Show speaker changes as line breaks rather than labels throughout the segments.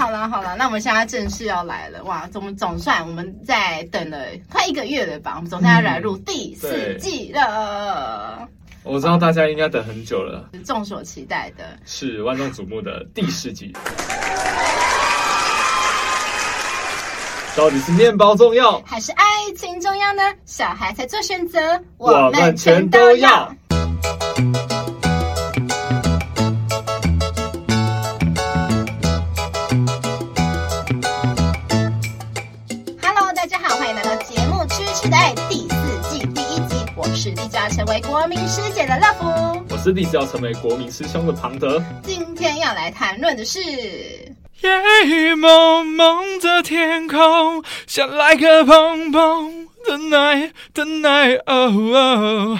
好了好了，那我们现在正式要来了哇！总总算我们在等了快一个月了吧？我们总算要来入第四季了。嗯、
我知道大家应该等很久了，
众所期待的，
是万众瞩目的第四季。到底是面包重要，
还是爱情重要呢？小孩才做选择，
我们全都要。
成为国民师姐的乐福，
我是立志要成为国民师兄的庞德。
今天要来谈论的是，
夜雨蒙蒙的天空，像来个砰砰的 night 的 night。哦，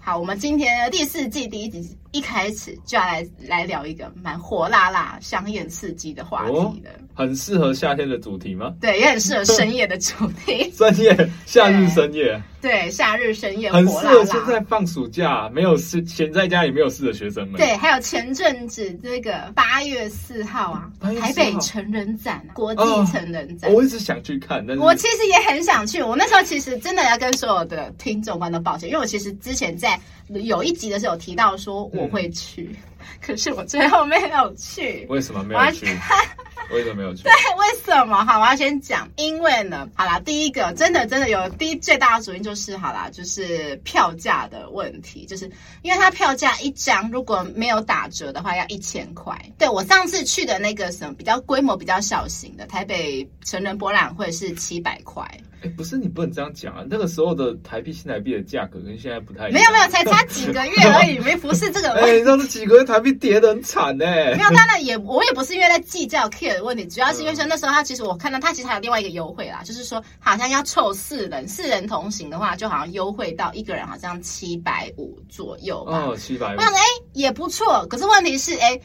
好，我们今天的第四季第一集。一开始就要来来聊一个蛮火辣辣、香艳刺激的话题的，
哦，很适合夏天的主题吗？
对，也很适合深夜的主题。
深夜，夏日深夜，
对，夏日深夜，
很适合现在放暑假没有事闲在家里没有事的学生们。
对，还有前阵子这个八月四号啊，台北成人展，啊，国际成人展，
哦，我一直想去看，但是
我其实也很想去。我那时候其实真的要跟所有的听众观都抱歉，因为我其实之前在有一集的时候有提到说我。会去，可是我最后没有去。
为什么没有去？为什么没有去？
对，为什么？好，我要先讲，因为呢，好啦，第一个真的真的有第一最大的主因就是，好啦，就是票价的问题，就是因为它票价一张如果没有打折的话要一千块。对，我上次去的那个什么比较规模比较小型的台北成人博览会是七百块。
哎，不是，你不能这样讲啊！那个时候的台币、新台币的价格跟现在不太一样。
没有没有，才差几个月而已，没不是这个。
哎，你知道这几个月台币跌得很惨哎。
没有，当然也我也不是因为在计较 care 的问题，主要是因为说那时候他其实我看到他其实还有另外一个优惠啦，就是说好像要凑四人，四人同行的话，就好像优惠到一个人好像七百五左右吧。
哦，七百五。
我想说，哎，也不错。可是问题是，哎。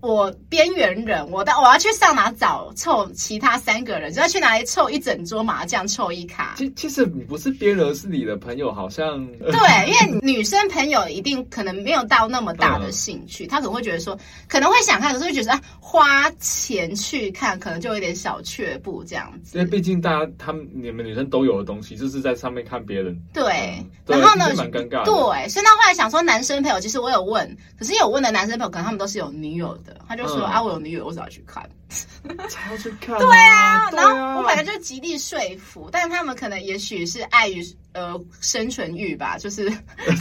我边缘人，我到我要去上哪找凑其他三个人，就要去哪里凑一整桌麻将，凑一卡。
其其实你不是边缘，是你的朋友，好像
对，因为女生朋友一定可能没有到那么大的兴趣，她、嗯、可能会觉得说，可能会想看，可是会觉得啊，花钱去看，可能就有点小却步这样子。
因为毕竟大家他们你们女生都有的东西，就是在上面看别人。
对，
嗯、
然后呢，
蛮尴尬。
对，所以那后来想说，男生朋友其实我有问，可是有问的男生朋友，可能他们都是有女友的。他就说、嗯、啊，我有女友，我想要去看？
才要去看、啊？
对啊，然后我本来就极力说服，但是他们可能也许是碍于。呃，生存欲吧，就是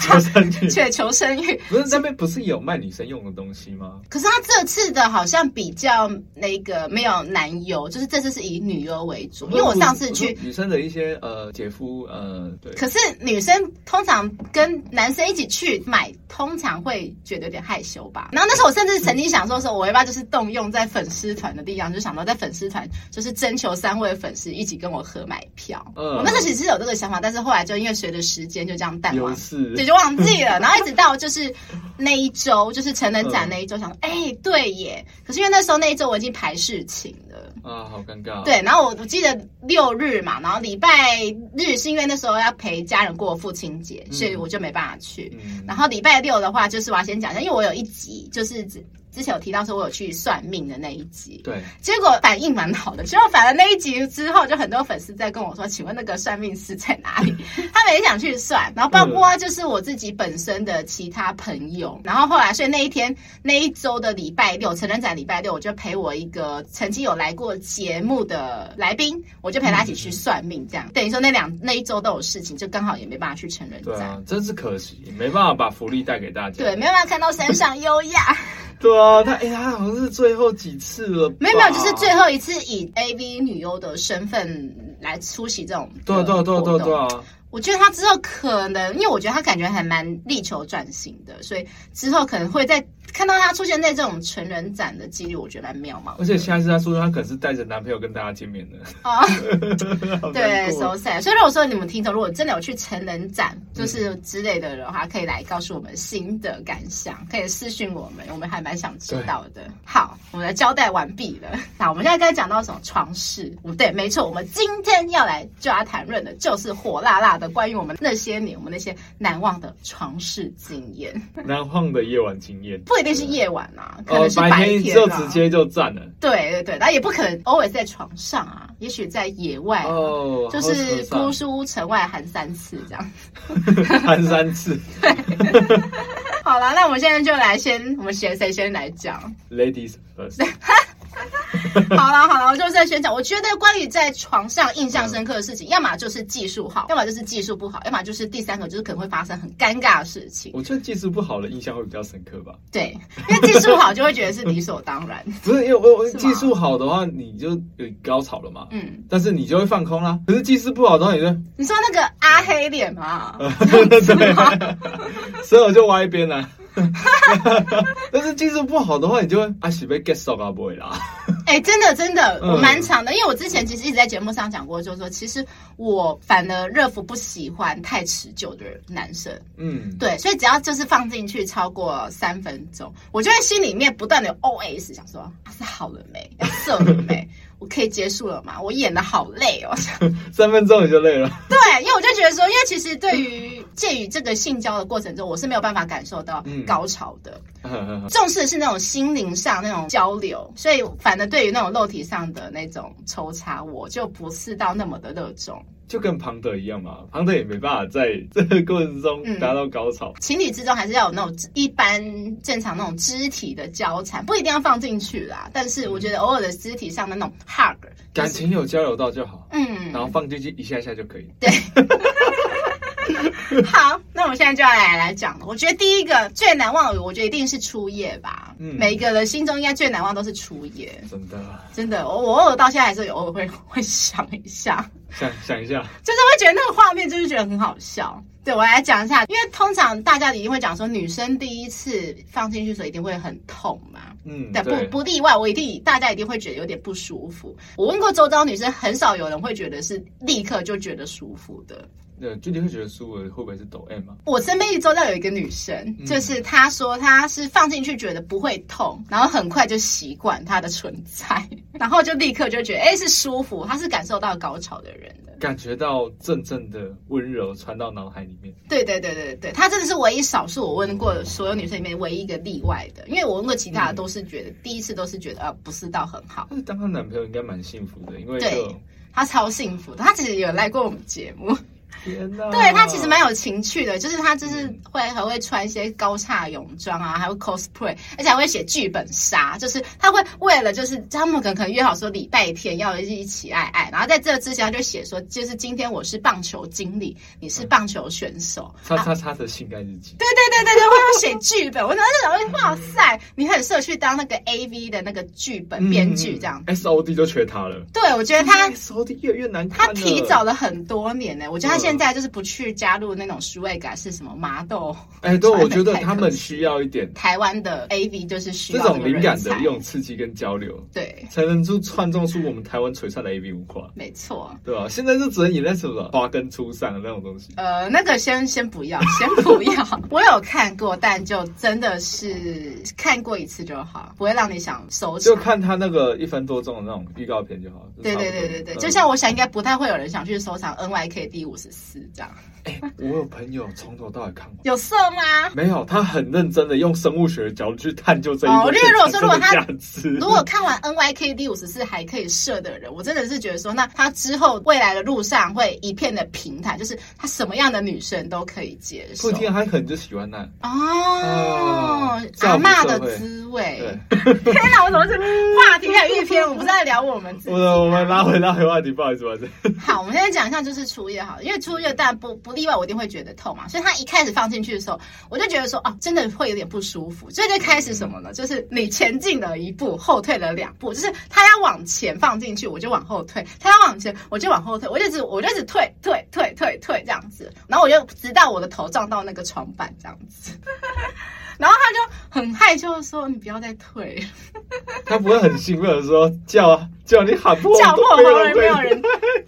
求 生欲，
对，求生欲。
不是那边不是有卖女生用的东西吗？
可是他这次的好像比较那个没有男优，就是这次是以女优为主。因为我上次去
女生的一些呃姐夫呃对。
可是女生通常跟男生一起去买，通常会觉得有点害羞吧。然后那时候我甚至曾经想说说，我要不要就是动用在粉丝团的力量，就想到在粉丝团就是征求三位粉丝一起跟我合买票。嗯，我那时候其实有这个想法，但是后来。就因为随着时间就这样淡忘，对，就忘记了。然后一直到就是那一周，就是成人展那一周，想说，哎、欸，对耶。可是因为那时候那一周我已经排事情了
啊，好尴尬。
对，然后我我记得六日嘛，然后礼拜日是因为那时候要陪家人过父亲节，所以我就没办法去。嗯、然后礼拜六的话，就是我要先讲一下，因为我有一集就是。之前有提到说，我有去算命的那一集，
对，
结果反应蛮好的。结果反了那一集之后，就很多粉丝在跟我说：“请问那个算命师在哪里？” 他们也想去算，然后包括就是我自己本身的其他朋友。然后后来，所以那一天那一周的礼拜六，成人展礼拜六，我就陪我一个曾经有来过节目的来宾，我就陪他一起去算命，这样、嗯、等于说那两那一周都有事情，就刚好也没办法去成人展，对啊，
真是可惜，没办法把福利带给大家，
对，没办法看到山上优雅。
对啊，他哎呀，他好像是最后几次了。
没有没有，就是最后一次以 AV 女优的身份来出席这种。
对对对对对啊！
我觉得他之后可能，因为我觉得他感觉还蛮力求转型的，所以之后可能会在。看到他出现在这种成人展的几率，我觉得蛮妙嘛。
而且下一次他说他可能是带着男朋友跟大家见面的。
啊，对，so sad。所以如果说你们听众如果真的有去成人展，就是之类的的话，可以来告诉我们新的感想，可以私讯我们，我们还蛮想知道的。好，我们来交代完毕了。那我们现在该讲到什么床事？不对，没错，我们今天要来就要谈论的就是火辣辣的关于我们那些年我们那些难忘的床事经验，
难忘的夜晚经验。
不。一定是夜晚啊，可
哦
能，是
白
天
天就
啊
直接就站了。
对对对，然后也不可能 always 在床上啊，也许在野外、啊，
哦，
就是
好
姑苏城外寒三次
这样。喊三次
好了，那我们现在就来先，我们先谁先来讲
？，ladies first。
好了好了，我就是在宣讲。我觉得关于在床上印象深刻的事情，要么就是技术好，要么就是技术不好，要么就是第三个就是可能会发生很尴尬的事情。
我觉得技术不好的印象会比较深刻吧。
对，因为技术好就会觉得是理所当然。
不是因为我我技术好的话，你就有高潮了嘛。
嗯，
但是你就会放空啦。可是技术不好的话，你就
你说那个阿黑脸嘛，
对，所以我就歪一边了。但是技术不好的话，你就会啊，是被 get 手啊，不会啦。
哎、真的真的，
嗯
我蛮长的，因为我之前其实一直在节目上讲过，就是说，其实我反而热敷不喜欢太持久的男生，
嗯，
对，所以只要就是放进去超过三分钟，我就会心里面不断的有 OS 想说，啊，是好了没？要射了没？我可以结束了吗？我演的好累哦。
三分钟你就累了。
对，因为我就觉得说，因为其实对于介于这个性交的过程中，我是没有办法感受到高潮的。
嗯
重视的是那种心灵上那种交流，所以反而对于那种肉体上的那种抽插，我就不是到那么的热衷。
就跟庞德一样嘛，庞德也没办法在这个过程中达到高潮。
情理之中还是要有那种一般正常那种肢体的交缠，不一定要放进去啦。但是我觉得偶尔的肢体上的那种 hug，、就是、
感情有交流到就好。
嗯，
然后放进去一下下就可以。
对。好，那我们现在就要来来讲了。我觉得第一个最难忘的，我觉得一定是初夜吧。嗯，每一个人心中应该最难忘都是初夜。
真的，
真的，我我偶尔到现在还是有偶尔会会想一下，
想想一下，
就是会觉得那个画面就是觉得很好笑。对我来讲一下，因为通常大家一定会讲说，女生第一次放进去的时候一定会很痛嘛。
嗯，
对，不不例外，我一定大家一定会觉得有点不舒服。我问过周遭女生，很少有人会觉得是立刻就觉得舒服的。
呃，就你会觉得舒服的会不会是抖 M 啊？
我身边一周遭有一个女生，嗯、就是她说她是放进去觉得不会痛，然后很快就习惯它的存在，然后就立刻就觉得哎是舒服，她是感受到高潮的人的，
感觉到阵阵的温柔传到脑海里面。
对对对对对，她真的是唯一少数我问过的所有女生里面唯一一个例外的，因为我问过其他的都是觉得、嗯、第一次都是觉得呃不是到很好。
但是当她男朋友应该蛮幸福的，因为
对她超幸福的，她其实有来过我们节目。
天哪！
对他其实蛮有情趣的，就是他就是会还会穿一些高叉泳装啊，还会 cosplay，而且还会写剧本杀，就是他会为了就是他们可能可能约好说礼拜天要一起爱爱，然后在这之前他就写说，就是今天我是棒球经理，你是棒球选手，
叉叉叉的性感日
记。对对对对对，写剧本，我当时想说哇塞，你很适合去当那个 AV 的那个剧本编剧这样、
嗯、，SOD 就缺他了。
对，我觉得他
SOD 越来越难看，
他提早了很多年呢，我觉得他现在就是不去加入那种数位感是什么麻豆？
哎、欸，对，我觉得他们需要一点
台湾的 AV，就是需要
这种灵感的一种刺激跟交流，
对，
才能出创造出我们台湾璀璨的 AV 文化。
没错，
对吧？现在就只能演那什么花根初上的那种东西。
呃，那个先先不要，先不要。我有看过，但就真的是看过一次就好，不会让你想收藏。
就看他那个一分多钟的那种预告片就好。
对对对对对，就像我想，应该不太会有人想去收藏 NYK 第五十四这样。
哎、欸，我有朋友从头到尾看完，
有色吗？
没有，他很认真的用生物学的角度去探究这一个。
哦，因为如果说如果他如果看完 N Y K D 五十四还可以射的人，我真的是觉得说，那他之后未来的路上会一片的平坦，就是他什么样的女生都可以接受。
不一定，他可能就喜欢那
哦，哦阿嬷的滋味。天哪，我怎么是话题还有一篇？我不是在聊我们自己。
我我们拉回拉回话题，不好意思，不好意思。
好，我们现在讲一下就是初夜好，因为初夜当然不不意外，我一定会觉得痛嘛。所以他一开始放进去的时候，我就觉得说，哦，真的会有点不舒服。所以就开始什么呢？就是你前进了一步，后退了两步，就是他要往前放进去，我就往后退；他要往前，我就往后退。我就只我就只退退退退退这样子，然后我就直到我的头撞到那个床板这样子。然后他就很害羞的说：“你不要再退。”
他不会很兴奋的说：“叫啊叫你喊破
叫破喉咙，没有人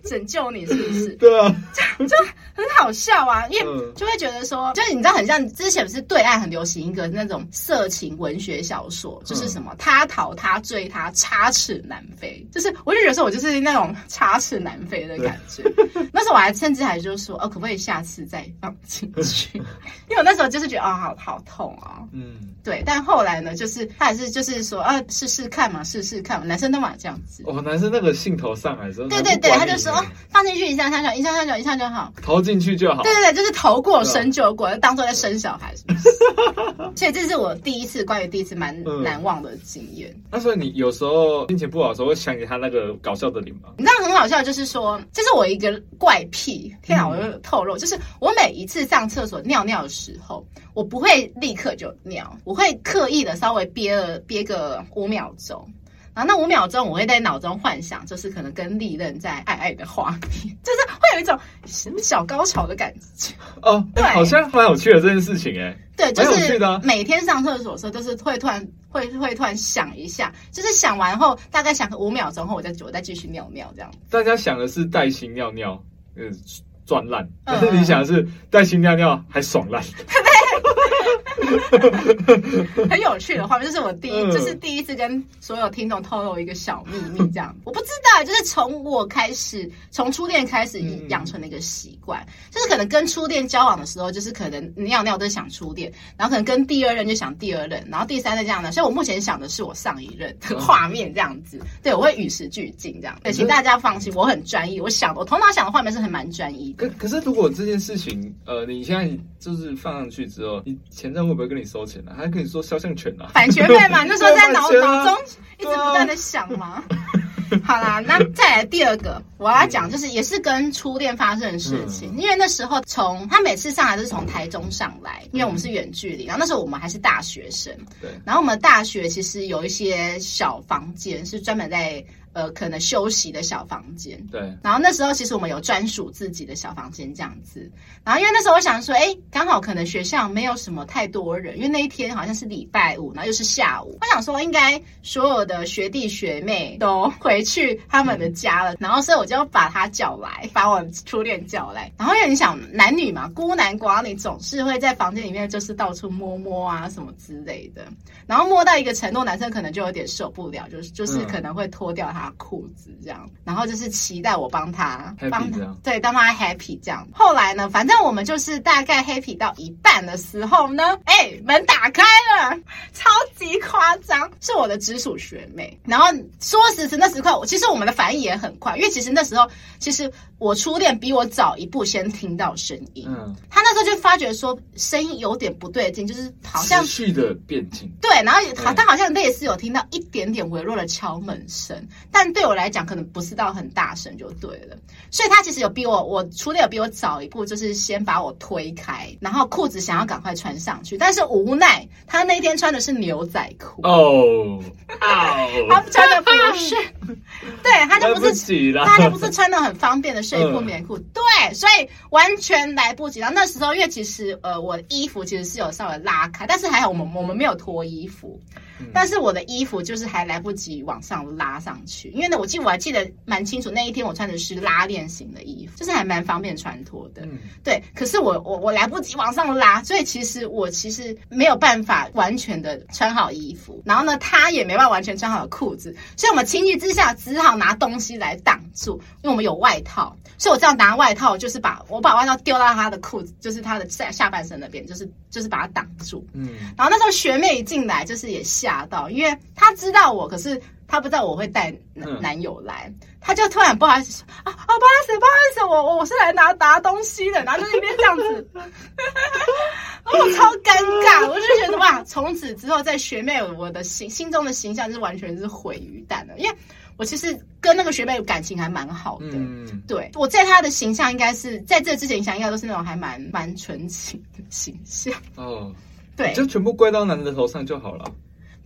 拯救你，是不是？”
对啊，
就就很好笑啊，因为就会觉得说，就是你知道，很像之前不是对岸很流行一个那种色情文学小说，就是什么他逃他追他插翅难飞。就是我就觉得说我就是那种插翅难飞的感觉。那时候我还甚至还就说，哦，可不可以下次再放进去？因为我那时候就是觉得，哦，好好痛啊。嗯，对。但后来呢，就是他还是就是说，啊，试试看嘛，试试看嘛。男生都嘛这样子。
哦，男生那个兴头上来之后，
对对对，他就说，哦，放进去一下下就一下下就一下就好，
投进去就好。
对对对，就是投过生就过，就当做在生小孩是不是？所以这是我第一次关于第一次蛮难忘的经验。嗯。
那所以你有时候心情不好的时候，会想起他那个搞笑的脸吗？
你知道很好笑，就是说，这是我一个怪癖。天啊，我就透露，就是我每一次上厕所尿尿的时候，我不会立刻就尿，我会刻意的稍微憋了憋个五秒钟。然后那五秒钟，我会在脑中幻想，就是可能跟利刃在爱爱的画面，就是会有一种什么小高潮的感觉
哦。对，好像蛮有趣的这件事情哎。
对，就是每天上厕所的时候，都是会突然会会突然想一下，就是想完后大概想个五秒钟后，我再我再继续尿尿这样。
大家想的是带薪尿尿，嗯，赚烂，但是你想的是带薪尿尿还爽烂。
很有趣的画面，就是我第一，就是第一次跟所有听众透露一个小秘密，这样。我不知道，就是从我开始，从初恋开始养成的一个习惯，就是可能跟初恋交往的时候，就是可能尿尿都想初恋，然后可能跟第二任就想第二任，然后第三任这样的，所以我目前想的是我上一任的画面这样子，对，我会与时俱进这样，对，请大家放心，我很专一，我想我头脑想的画面是很蛮专一的。
可可是如果这件事情，呃，你现在就是放上去之后，你前任会不会跟你收钱呢？还跟你说肖像权啊？
版权费嘛，那时候在脑脑中一直不断的想嘛。好啦，那再来第二个，我要讲就是也是跟初恋发生的事情，因为那时候从他每次上来都是从台中上来，因为我们是远距离，然后那时候我们还是大学生，对，然后我们大学其实有一些小房间是专门在。呃，可能休息的小房间，
对。
然后那时候其实我们有专属自己的小房间这样子。然后因为那时候我想说，哎，刚好可能学校没有什么太多人，因为那一天好像是礼拜五，然后又是下午。我想说，应该所有的学弟学妹都回去他们的家了。嗯、然后所以我就把他叫来，把我初恋叫来。然后因为你想，男女嘛，孤男寡女，总是会在房间里面就是到处摸摸啊什么之类的。然后摸到一个程度，男生可能就有点受不了，就是就是可能会脱掉他。裤子这样，然后就是期待我帮他，帮他，对，当他 happy 这样。后来呢，反正我们就是大概 happy 到一半的时候呢，哎，门打开了，超级夸张，是我的直属学妹。然后说时迟那时快，其实我们的反应也很快，因为其实那时候，其实我初恋比我早一步先听到声音，嗯，他那时候就发觉说声音有点不对劲，就是好像
持续的变近，
对，然后好，他好像类似有听到一点点微弱的敲门声，但。对我来讲，可能不是到很大声就对了，所以他其实有比我，我初恋有比我早一步，就是先把我推开，然后裤子想要赶快穿上去，但是无奈他那天穿的是牛仔裤
哦，
他穿的不是，对，他就不是，他就不是穿的很方便的睡裤棉裤，对，所以完全来不及。然后那时候，因为其实呃，我的衣服其实是有稍微拉开，但是还好我们我们没有脱衣服。但是我的衣服就是还来不及往上拉上去，因为呢，我记我还记得蛮清楚，那一天我穿的是拉链型的衣服，就是还蛮方便穿脱的。嗯，对。可是我我我来不及往上拉，所以其实我其实没有办法完全的穿好衣服，然后呢，他也没办法完全穿好裤子，所以我们情急之下只好拿东西来挡住，因为我们有外套，所以我这样拿外套就是把我把外套丢到他的裤子，就是他的下下半身那边，就是就是把它挡住。嗯，然后那时候学妹一进来就是也吓。吓到，因为他知道我，可是他不知道我会带男男友来，嗯、他就突然不好意思啊啊，不好意思，不好意思，我我我是来拿拿东西的，然后就那边这样子，我超尴尬，我就觉得哇，从此之后在学妹我的心心中的形象是完全是毁于蛋的，因为我其实跟那个学妹感情还蛮好的，嗯，对，我在她的形象应该是在这之前形象应该都是那种还蛮蛮纯情的形象，哦，对，
就全部怪到男的头上就好了。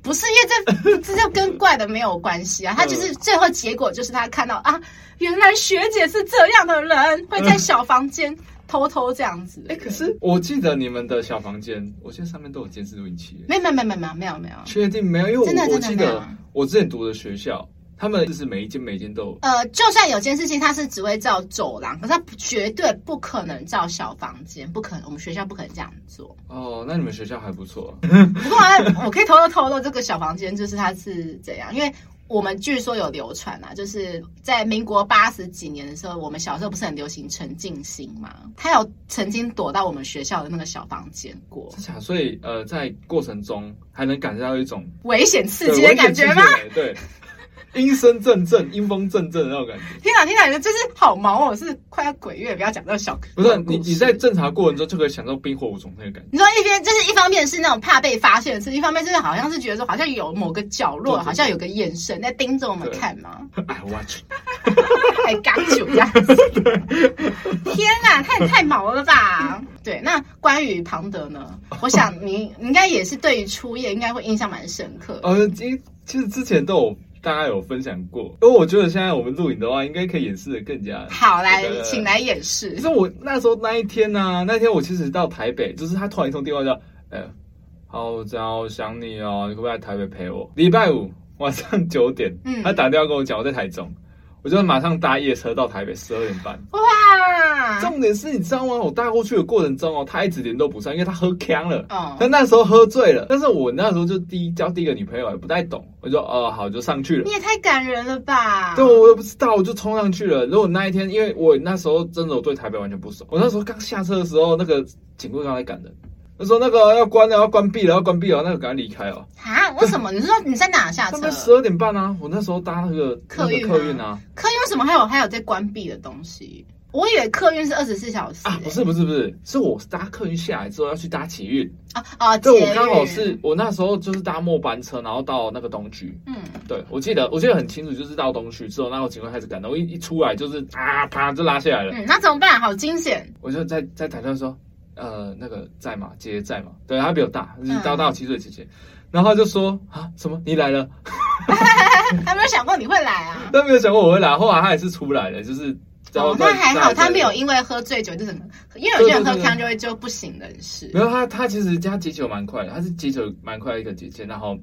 不是，因为这这就跟怪的没有关系啊，他就是最后结果就是他看到啊，原来学姐是这样的人，会在小房间偷偷这样子。
哎，可是我记得你们的小房间，我记得上面都有监视录音器。
没有没有没有没有没有没有，
确定没有？因为我我记得我之前读的学校。他们就是每一间每一间都有，
呃，就算有监视器，他是只会照走廊，可是他绝对不可能照小房间，不可能，我们学校不可能这样做。
哦，那你们学校还不错。
不过啊，我可以偷偷透露这个小房间就是它是怎样，因为我们据说有流传啊，就是在民国八十几年的时候，我们小时候不是很流行陈进行嘛？他有曾经躲到我们学校的那个小房间过。
啊所以呃，在过程中还能感受到一种
危险刺激的感觉吗？
对。阴森阵阵，阴风阵阵的那种感觉。
天哪，天哪，就是好毛哦，是快要鬼月，不要讲到小。
不是你，你在正常过程中就可以享受冰火五重天的感觉。
你说一边就是一方面是那种怕被发现的事，一方面就是好像是觉得说好像有某个角落，好像有个眼神在盯着我们看吗？
I watch，
还刚酒这样子。天哪，太太毛了吧？对，那关于庞德呢？我想你应该也是对于初夜应该会印象蛮深刻。
呃，其其实之前都有。大家有分享过，因为我觉得现在我们录影的话，应该可以演示的更加
好。来，请来演示。
其实我那时候那一天呢、啊，那天我其实到台北，就是他突然一通电话叫，哎、欸，好，这样好想你哦，你可不可以来台北陪我？礼拜五晚上九点，嗯，他打电话跟我讲，我在台中。我就马上搭夜车到台北，十二点半。哇！重点是你知道吗？我搭过去的过程中哦，他一直联络不上，因为他喝锵了。哦。但那时候喝醉了。但是我那时候就第一交第一个女朋友，也不太懂。我就哦好，就上去了。
你也太感人了吧？
对，我也不知道，我就冲上去了。如果那一天，因为我那时候真的我对台北完全不熟。我那时候刚下车的时候，那个警卫刚才赶人。他说那个要关了，要关闭了，要关闭了，那个赶快离开哦。
啊？为什么？你是说 你在哪下车？
十二点半啊！我那时候搭那个客运客运啊。
客运为什么还有还有在关闭的东西？我以为客运是二十四小时
啊！不是不是不是，是我搭客运下来之后要去搭捷运
啊啊！
对，我刚好是我那时候就是搭末班车，然后到那个东区。嗯，对，我记得我记得很清楚，就是到东区之后，那个警卫开始赶，到，我一一出来就是啊啪就拉下来了。
嗯，那怎么办？好惊险！
我就在在台上说。呃，那个在吗？姐姐在吗？对，她比我大，是大大我七岁姐姐。嗯、然后他就说啊，什么？你来了？
他没有想过你会来啊？
他没有想过我会来。后来他也是出来了，就是。
哦，那还好，他没有因为喝醉酒就是，因为有些人喝汤就会就不省人事。
没有，他他其实他解酒蛮快的，他是解酒蛮快的一个姐姐，然后。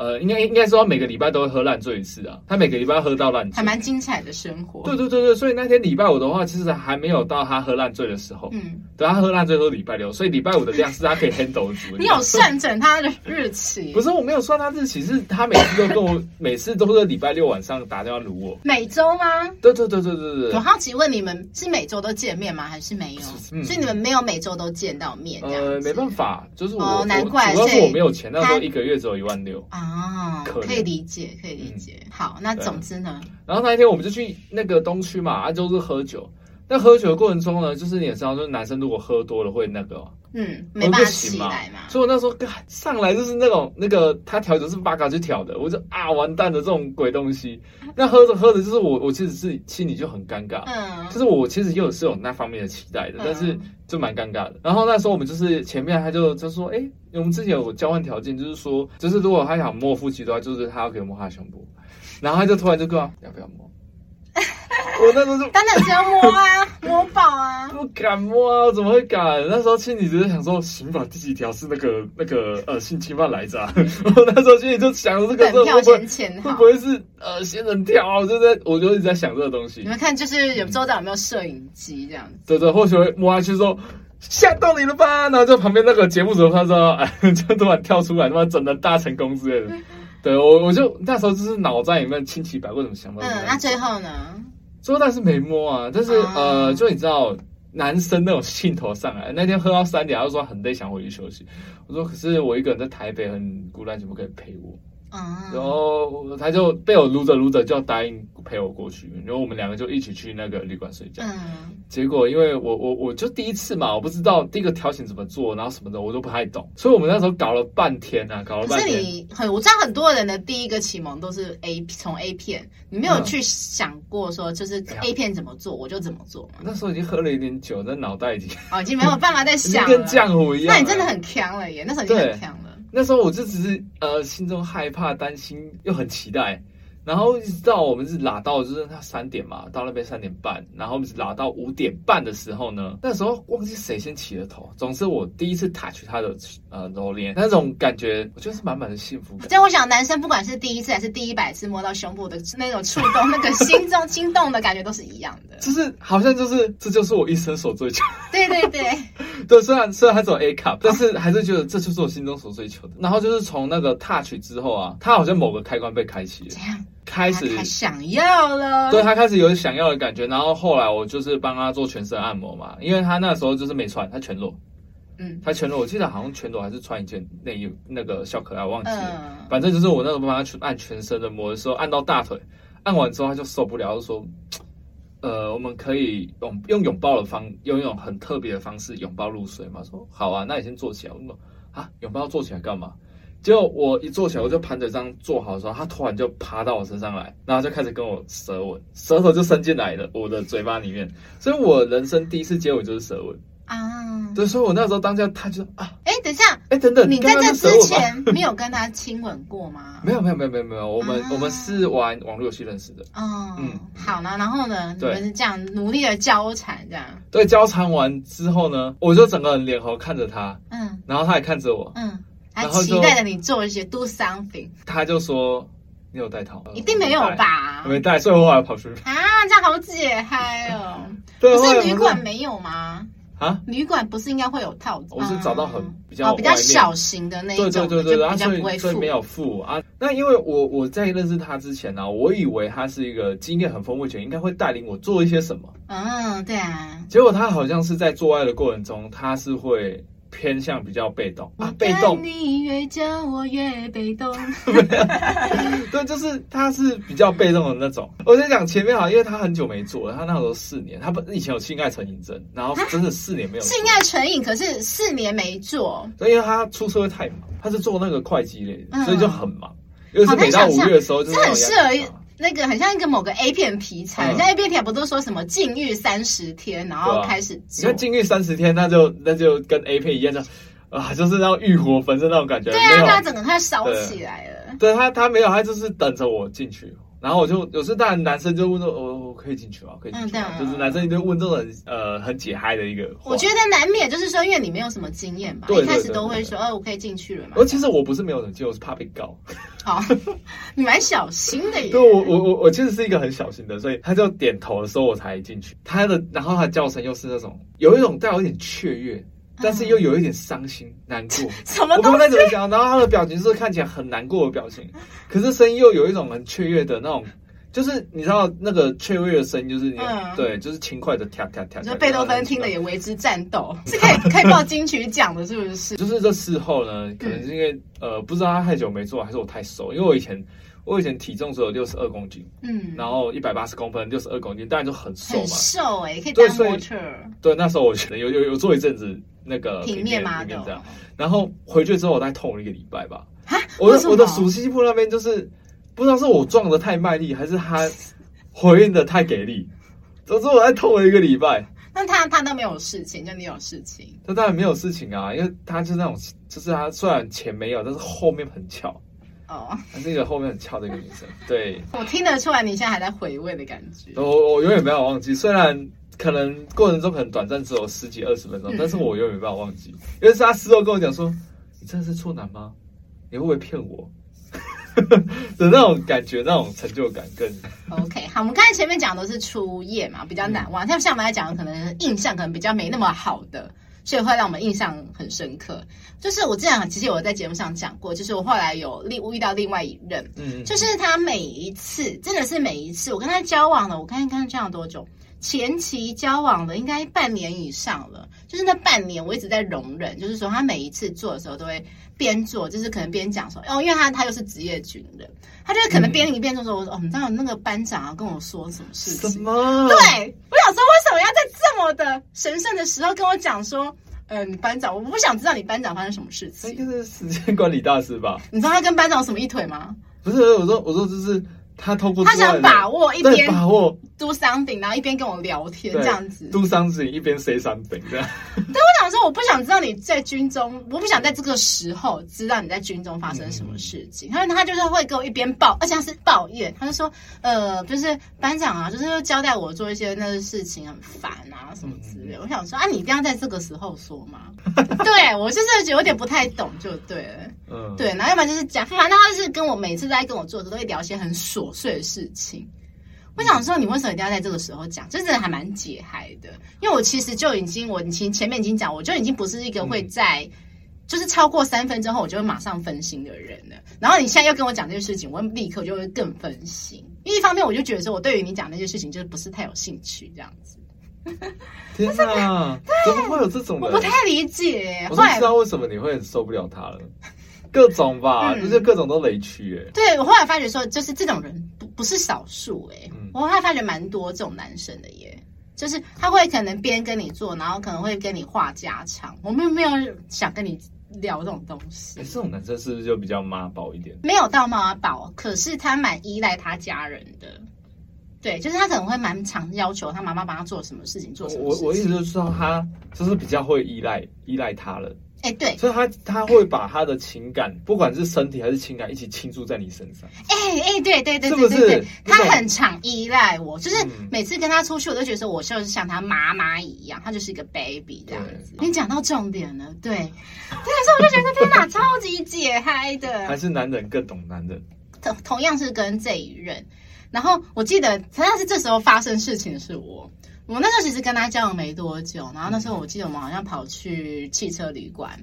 呃，应该应该说每个礼拜都会喝烂醉一次啊。他每个礼拜喝到烂醉，
还蛮精彩的生活。
对对对对，所以那天礼拜五的话，其实还没有到他喝烂醉的时候。嗯，等他喝烂醉都礼拜六，所以礼拜五的量是他可以 handle 住。
你有算准他的日期？
不是，我没有算他日期，是他每次都跟我，每次都是礼拜六晚上打电话撸我。
每周吗？
对对对对对对。
我好奇问你们，是每周都见面吗？还是没有？嗯、所以你们没有每周都见到面？呃，
没办法，就是我，
哦、难怪，
主要是我没有钱，那时候一个月只有一万六
啊，可。可以理解，可以理解。嗯、好，那总之呢？
然后那一天我们就去那个东区嘛，啊，就是喝酒。那喝酒的过程中呢，就是你也知道，就是男生如果喝多了会那个，
嗯，没办法起来嘛。
所以我那时候上来就是那种那个他调酒是八嘎去调的，我就啊完蛋了这种鬼东西。那喝着喝着，就是我我其实是心里就很尴尬，嗯，就是我其实又是有那方面的期待的，嗯、但是就蛮尴尬的。然后那时候我们就是前面他就就说，哎、欸，我们之前有交换条件，就是说，就是如果他想摸腹肌的话，就是他要给我摸他胸部。然后他就突然就跟我要不要摸？我那时候就
当然是要摸啊，摸宝啊！
不敢摸啊，我怎么会敢？那时候心里只是想说，刑法第几条是那个那个呃性侵犯来着？我那时候心里就想着这个，会不会会不会是呃仙人跳？我就在我就一直在想这个东西。
你们看，就是有周遭有没有摄影机这样子？
对对，或许会摸下去说吓到你了吧？然后就旁边那个节目组他说，哎，就突然跳出来，他妈整的大成功之类的。对我我就那时候就是脑袋里面千奇百怪怎么想法。
嗯，那最后呢？
最后但是没摸啊，但是、uh, 呃，就你知道，男生那种兴头上来，那天喝到三点，他就说很累，想回去休息。我说可是我一个人在台北很孤单，怎么可以陪我？啊，然后他就被我撸着撸着，就要答应陪我过去。然后我们两个就一起去那个旅馆睡觉。嗯，结果因为我我我就第一次嘛，我不知道第一个条型怎么做，然后什么的我都不太懂，所以我们那时候搞了半天啊，搞了半天。可是
你很，我知道很多人的第一个启蒙都是 A 从 A 片，你没有去想过说就是 A 片怎么做，我就怎么做嘛。
那时候已经喝了一点酒，那脑袋已经
哦，已经没有办法再 想了，
跟浆糊一样。
那你真的很强了耶，那时候已经很强了。
那时候我就只是呃，心中害怕、担心，又很期待。然后一直到我们是拉到，就是他三点嘛，到那边三点半，然后我们是拉到五点半的时候呢，那时候忘记谁先起了头。总之我第一次 touch 他的呃揉脸，那种感觉，我觉得是满满的幸福感。
就我想，男生不管是第一次还是第一百次摸到胸部的那种触动，那个心中心动的感觉都是一样的。
就是好像就是这就是我一生所追求。
对对对。
对，虽然虽然他只有 A cup，但是还是觉得这就是我心中所追求的。然后就是从那个 touch 之后啊，他好像某个开关被开启了，这样开始
他想要了，
对他开始有想要的感觉。然后后来我就是帮他做全身按摩嘛，因为他那时候就是没穿，他全裸。嗯，他全裸，我记得好像全裸还是穿一件内衣，那个小可爱我忘记了。嗯、反正就是我那时候帮他去按全身的摩的时候，按到大腿，按完之后他就受不了，就说：“ 呃，我们可以用用拥抱的方，用一种很特别的方式拥抱入睡嘛。”说：“好啊，那你先坐起来。”我说：“啊，拥抱坐起来干嘛？”结果我一坐起来，我就盘腿这样坐好的时候，他突然就爬到我身上来，然后就开始跟我舌吻，舌头就伸进来了我的嘴巴里面。所以我人生第一次接吻就是舌吻。啊，对，所以我那时候当下，他就啊，
哎，等一下，
哎，等等，
你在这之前没有跟他亲吻过吗？
没有，没有，没有，没有，没有，我们我们是玩网络游戏认识的。
哦，嗯，好呢，然后呢，你们是这样努力的交缠，这样。
对，交缠完之后呢，我就整个人脸红看着他，嗯，然后他也看着我，
嗯，他期待着你做一些 do something。
他就说：“你有带套？
一定没有吧？
没带，所以我后来跑出去。
啊，这样好解嗨哦！不是旅馆没有吗？”啊，旅馆不是应该会有套子？
我是找到很比较、哦、
比较小型的那种，对对对对，比较不会
付，所以没有付啊。那因为我我在认识他之前呢、啊，我以为他是一个经验很丰富且应该会带领我做一些什么。
嗯，对啊。
结果他好像是在做爱的过程中，他是会。偏向比较被动啊，被动。
你越叫我越被动。
对，就是他是比较被动的那种。我在讲前面好，因为他很久没做了，他那时候四年，他不以前有性爱成瘾症，然后真的四年没有
性爱成瘾，可是四年没做。
所以他出社会太忙，他是做那个会计类的，所以就很忙。因为是每到五月的时候，就
很适合。那个很像一个某个 A 片题材，像 A 片题材不都说什么禁欲三十天，然后开始。
你看禁欲三十天，那就那就跟 A 片一样，就啊，就是那种欲火焚身那种感觉。
对啊，他整个他烧起来了。
对他，他没有，他就是等着我进去。然后我就有时当然男生就问说：“我我可以进去吗？可以进去吗？”就是男生就问这种呃很解嗨的一个。
我觉得难免就是说，因为你没有什么经验嘛，一开始都会说：“哦，我可以进去了嘛。”
而其实我不是没有人进，我是怕被告。
好，你蛮小心的耶。
对，我我我我其实是一个很小心的，所以他就点头的时候我才进去。他的然后他的叫声又是那种有一种带有一点雀跃。但是又有一点伤心难过，
什么？
我不知道怎么讲。然后他的表情是看起来很难过的表情，可是声音又有一种很雀跃的那种，就是你知道那个雀跃的声音，就是嗯，对，就是轻快的跳跳跳。
就贝多芬听了也为之颤抖，是可以可以报金曲奖的，是不是？
就是这事后呢，可能是因为呃，不知道他太久没做，还是我太瘦，因为我以前。我以前体重只有六十二公斤，嗯，然后一百八十公分，六十二公斤，当然就很瘦嘛，很
瘦哎、欸，可以当模特。
对，那时候我觉得有有有做一阵子那个
平面嘛，这样。
然后回去之后，我大概痛了一个礼拜吧。啊？我的我的属西部那边就是不知道是我撞的太卖力，还是他回应的太给力。总之我在痛了一个礼拜。
那他他都没有事情，就你有事情？
他当然没有事情啊，因为他就是那种，就是他虽然前没有，但是后面很翘。哦，那个后面很翘的一个女生，对，
我听得出来你现在还在回味的感觉。
我我永远没有忘记，虽然可能过程中可能短暂只有十几二十分钟，嗯、但是我永远没办法忘记，因为是他事后跟我讲说：“你真的是处男吗？你会不会骗我？” 的那种感觉，那种成就感更。
OK，好，我们刚才前面讲的是初夜嘛，比较难忘。像像我们来讲，可能印象可能比较没那么好的。所以会让我们印象很深刻。就是我之前其实我在节目上讲过，就是我后来有另遇到另外一任，嗯，就是他每一次真的是每一次我跟他交往了，我看看这样多久，前期交往了应该半年以上了。就是那半年我一直在容忍，就是说他每一次做的时候都会边做，就是可能边讲说哦，因为他他又是职业军人，他就是可能边一边就说我说哦，你知道那个班长啊跟我说什么事情？
什么？
对。我想说为什么要在这么的神圣的时候跟我讲说，呃，你班长，我不想知道你班长发生什么事情。
应该是时间管理大师吧？
你知道他跟班长有什么一腿吗？
不是，我说，我说就是。他透过
他想把握一边
把握
do something，然后一边跟我聊天这样子
do something 一边 say something 这样。
对，我想说，我不想知道你在军中，我不想在这个时候知道你在军中发生什么事情。他说他就是会跟我一边抱，而且他是抱怨，他就说呃，就是班长啊，就是交代我做一些那个事情很烦啊什么之类。我想说啊，你一定要在这个时候说吗？对我就是有点不太懂，就对了，嗯，对，然后要不然就是讲，反正他是跟我每次在跟我做的时都会聊一些很琐。碎的事情，我想说，你为什么一定要在这个时候讲？这真的还蛮解嗨的，因为我其实就已经，我前前面已经讲，我就已经不是一个会在，嗯、就是超过三分之后我就会马上分心的人了。然后你现在又跟我讲这些事情，我立刻就会更分心。因为一方面，我就觉得说我对于你讲那些事情就是不是太有兴趣，这样子。
天哪，怎么会有这种人？
我不太理解。
我不知道为什么你会受不了他了。各种吧，嗯、就是各种都雷区哎。
对，我后来发觉说，就是这种人不不是少数哎。嗯、我后来发觉蛮多这种男生的耶，就是他会可能边跟你做，然后可能会跟你话家常。我们没有想跟你聊这种东西。
这种男生是不是就比较妈宝一点？
没有到妈宝，可是他蛮依赖他家人的。对，就是他可能会蛮常要求他妈妈帮他做什么事情，做什么事情。
我我意思就是说，他就是比较会依赖依赖他了。
哎，欸、对，
所以他他会把他的情感，不管是身体还是情感，一起倾注在你身上。
哎哎、对对对对对对，是不是他很常依赖我，就是每次跟他出去，我都觉得我就是像他妈妈一样，他就是一个 baby 这样子。对你讲到重点了，对，对，所以我就觉得天哪，超级解嗨的。
还是男人更懂男人。
同同样是跟这一任，然后我记得，同样是这时候发生事情的是我。我那时候其实跟他交往没多久，然后那时候我记得我们好像跑去汽车旅馆，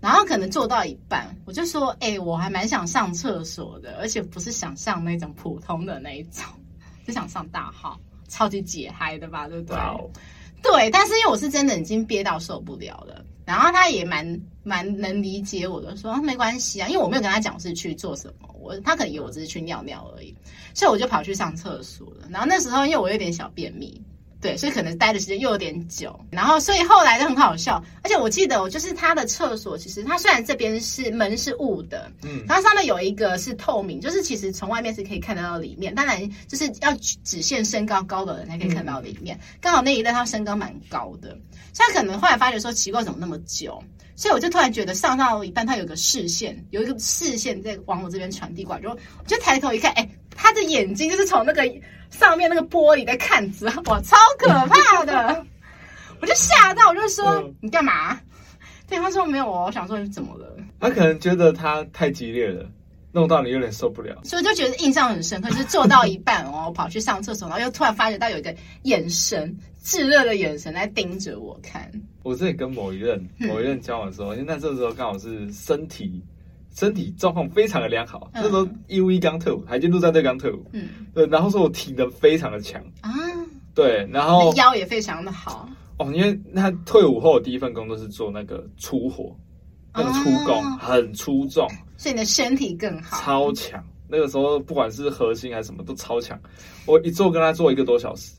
然后可能坐到一半，我就说：“哎、欸，我还蛮想上厕所的，而且不是想上那种普通的那一种，就想上大号，超级解嗨的吧，对不对？” Wow. 对，但是因为我是真的已经憋到受不了了，然后他也蛮蛮能理解我的，说没关系啊，因为我没有跟他讲是去做什么，我他可能以为我只是去尿尿而已，所以我就跑去上厕所了。然后那时候因为我有点小便秘。对，所以可能待的时间又有点久，然后所以后来就很好笑，而且我记得我就是他的厕所，其实他虽然这边是门是雾的，嗯，它上面有一个是透明，就是其实从外面是可以看得到里面，当然就是要只限身高高的人才可以看到里面。刚好那一段他身高蛮高的，所以他可能后来发觉说奇怪怎么那么久，所以我就突然觉得上到一半他有个视线，有一个视线在往我这边传递过来，就我就抬头一看，哎，他的眼睛就是从那个。上面那个玻璃在看着，哇，超可怕的！我就吓到，我就说、嗯、你干嘛？对，他说没有哦，我想说你怎么了？
他可能觉得他太激烈了，弄到你有点受不了，
所以就觉得印象很深刻。就是做到一半 哦，我跑去上厕所，然后又突然发觉到有一个眼神炙热的眼神在盯着我看。
我这里跟某一任某一任交往的时候，嗯、因为那这时候刚好是身体。身体状况非常的良好，嗯、那时候义务役刚退伍，海军陆战队刚退伍，嗯，对，然后说我体能非常的强。啊，对，然后
腰也非常的好。
哦，因为他退伍后第一份工作是做那个粗活，那个粗工、啊、很粗重，
所以你的身体更好，
超强。那个时候不管是核心还是什么都超强，我一做跟他做一个多小时，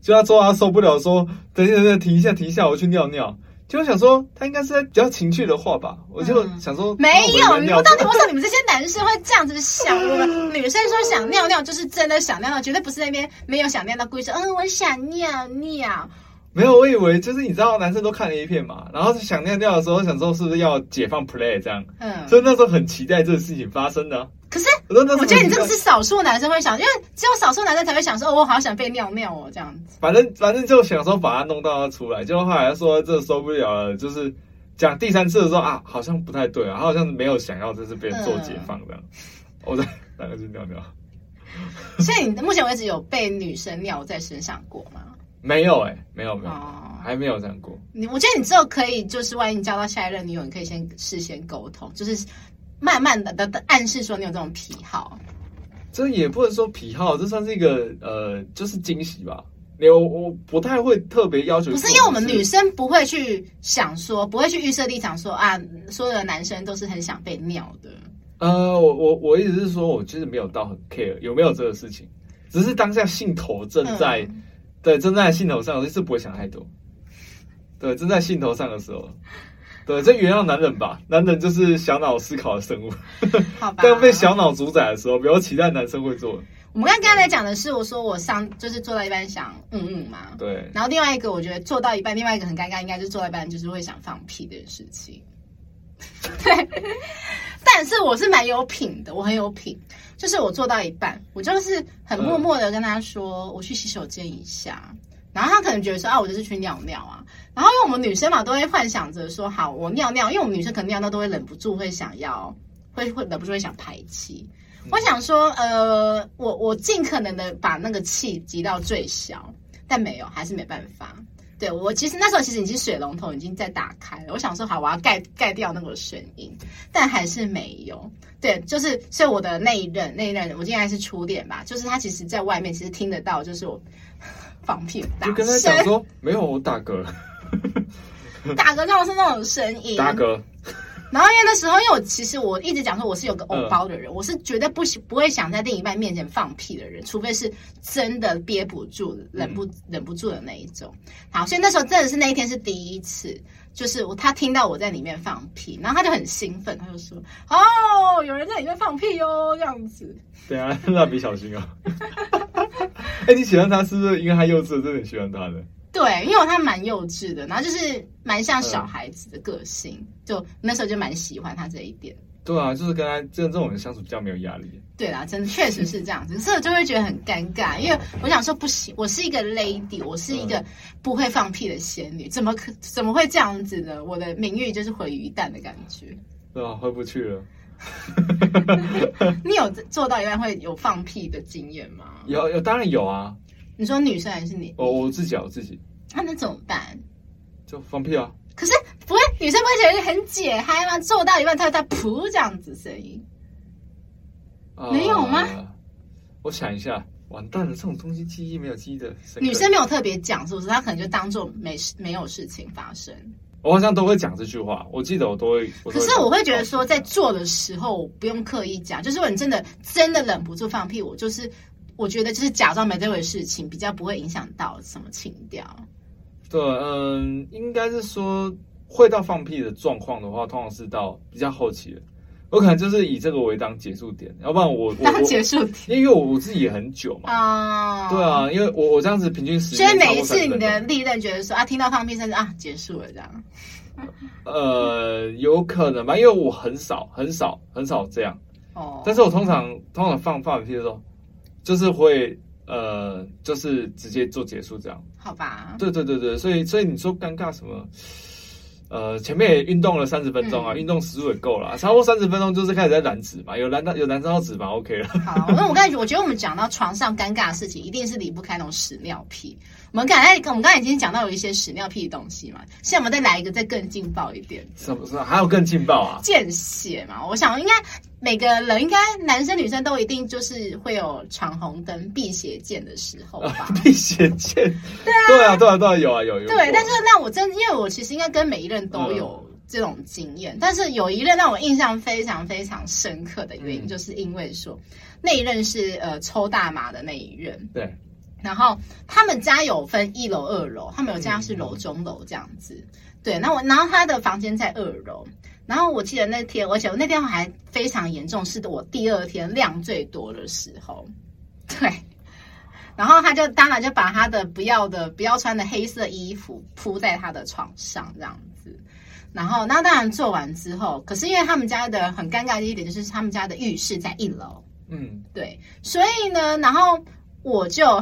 就他做他受不了说，说等一下等一下停一下停一下，我去尿尿。就想说，他应该是在比较情趣的话吧，我就想说，
没有，你们到底为什么你们这些男生会这样子想？我们女生说想尿尿，就是真的想尿尿，绝对不是那边没有想尿的故意说，嗯，我想尿尿。
没有，我以为就是你知道，男生都看了一片嘛，然后想尿尿的时候，想说是不是要解放 play 这样，嗯，所以那时候很期待这个事情发生的。
可是，我觉得你这个是少数男生会想，因为只有少数男生才会想说，哦，我好想被尿尿哦，这样子。
反正反正就想说把它弄到他出来，结果后来说这受不了了，就是讲第三次的时候啊，好像不太对啊，他好像没有想要这是被人做解放这样。我在哪个是尿尿？
所以你目前为止有被女生尿在身上过吗？
没有哎、欸，没有没有，哦、还没有这样过。
你我觉得你之后可以，就是万一你交到下一任女友，你可以先事先沟通，就是。慢慢的的的暗示说你有这种癖好，
这也不能说癖好，这算是一个呃，就是惊喜吧。我我不太会特别要求，
不是因为我们女生不会去想说，不会去预设立场说啊，所有的男生都是很想被尿的。
呃，我我我意思是说，我其实没有到很 care 有没有这个事情，只是当下兴头正在，嗯、对，正在兴头上，我就是不会想太多。对，正在兴头上的时候。对，这原谅男人吧，男人就是小脑思考的生物。好吧。当被小脑主宰的时候，不要期待男生会做。
我们刚刚才讲的是，我说我上就是做到一半想嗯嗯嘛。
对。
然后另外一个，我觉得做到一半，另外一个很尴尬，应该就是做到一半就是会想放屁的事情。对。但是我是蛮有品的，我很有品。就是我做到一半，我就是很默默的跟他说，嗯、我去洗手间一下。然后他可能觉得说啊，我就是去尿尿啊。然后因为我们女生嘛，都会幻想着说，好，我尿尿，因为我们女生可能尿尿都会忍不住会想要，会会忍不住会想排气。我想说，呃，我我尽可能的把那个气挤到最小，但没有，还是没办法。对，我其实那时候其实已经水龙头已经在打开了，我想说好，我要盖盖掉那个声音，但还是没有。对，就是所以我的那一任那一任，我应该是初恋吧，就是他其实在外面其实听得到，就是我放屁打
就跟他讲 说没有，我打嗝，
打嗝那种是那种声音，
打嗝。
然后因为那时候，因为我其实我一直讲说我是有个偶包的人，呃、我是绝对不不会想在另一半面前放屁的人，除非是真的憋不住、忍不忍不住的那一种。好，所以那时候真的是那一天是第一次，就是我他听到我在里面放屁，然后他就很兴奋，他就说：“哦，有人在里面放屁哦，这样子。”
对啊，蜡笔小新啊。哎，你喜欢他是不是因为他幼稚，真的很喜欢他的？
对，因为他蛮幼稚的，然后就是蛮像小孩子的个性，嗯、就那时候就蛮喜欢他这一点。
对啊，就是跟他这这种人相处比较没有压力。
对啦，真的确实是这样子，所以我就会觉得很尴尬，因为我想说不行，我是一个 lady，我是一个不会放屁的仙女，怎么可怎么会这样子呢？我的名誉就是毁于一旦的感觉。
对啊，回不去了。
你有做到一半会有放屁的经验吗？
有有，当然有啊。
你说女生还是你？
我我自己啊，我自己。
那能怎么办？
就放屁啊！
可是不会，女生不会觉得很解嗨吗？做到一半，她她噗这样子声音，呃、没有吗？
我想一下，完蛋了，这种东西记忆没有记忆的。
女生没有特别讲，是不是？她可能就当做没事，没有事情发生。
我好像都会讲这句话，我记得我都会。
可是我会觉得说，在做的时候，不用刻意讲，就是如果你真的真的忍不住放屁，我就是。我觉得就是假装没这回事情，比较不会影响到什么情调。
对，嗯，应该是说会到放屁的状况的话，通常是到比较后期了。我可能就是以这个为当结束点，要不然我
当结束点，
因为我我自己也很久嘛。啊，对啊，因为我我这样子平均时间，
所以每一次你的历任觉得说啊，听到放屁声啊，结束了这样。
呃，有可能吧，因为我很少很少很少这样。哦，但是我通常通常放放屁的时候。就是会呃，就是直接做结束这样，
好吧？
对对对对，所以所以你说尴尬什么？呃，前面也运动了三十分钟啊，嗯、运动时数也够了，超过三十分钟就是开始在燃脂嘛，有燃到有燃烧到脂肪，OK 了。
好，那我刚才我觉得我们讲到床上尴尬的事情，一定是离不开那种屎尿屁。我们刚才我们刚才已经讲到有一些屎尿屁的东西嘛，现在我们再来一个再更劲爆一点，
什么？是还有更劲爆啊？
见血嘛？我想应该每个人应该男生女生都一定就是会有闯红灯、辟邪见的时候吧？
避邪见？对啊，对啊，对啊，对啊，有啊，有有。
对，但是那我真因为我其实应该跟每一任都有这种经验，嗯、但是有一任让我印象非常非常深刻的原因，就是因为说、嗯、那一任是呃抽大麻的那一任，
对，
然后他们家有分一楼、二楼，他们有家是楼中楼这样子，嗯、对，那我然后他的房间在二楼，然后我记得那天，而且我那天还非常严重，是我第二天量最多的时候，对，然后他就当然就把他的不要的不要穿的黑色衣服铺在他的床上这样子。然后，那当然做完之后，可是因为他们家的很尴尬的一点就是他们家的浴室在一楼，嗯，对，所以呢，然后我就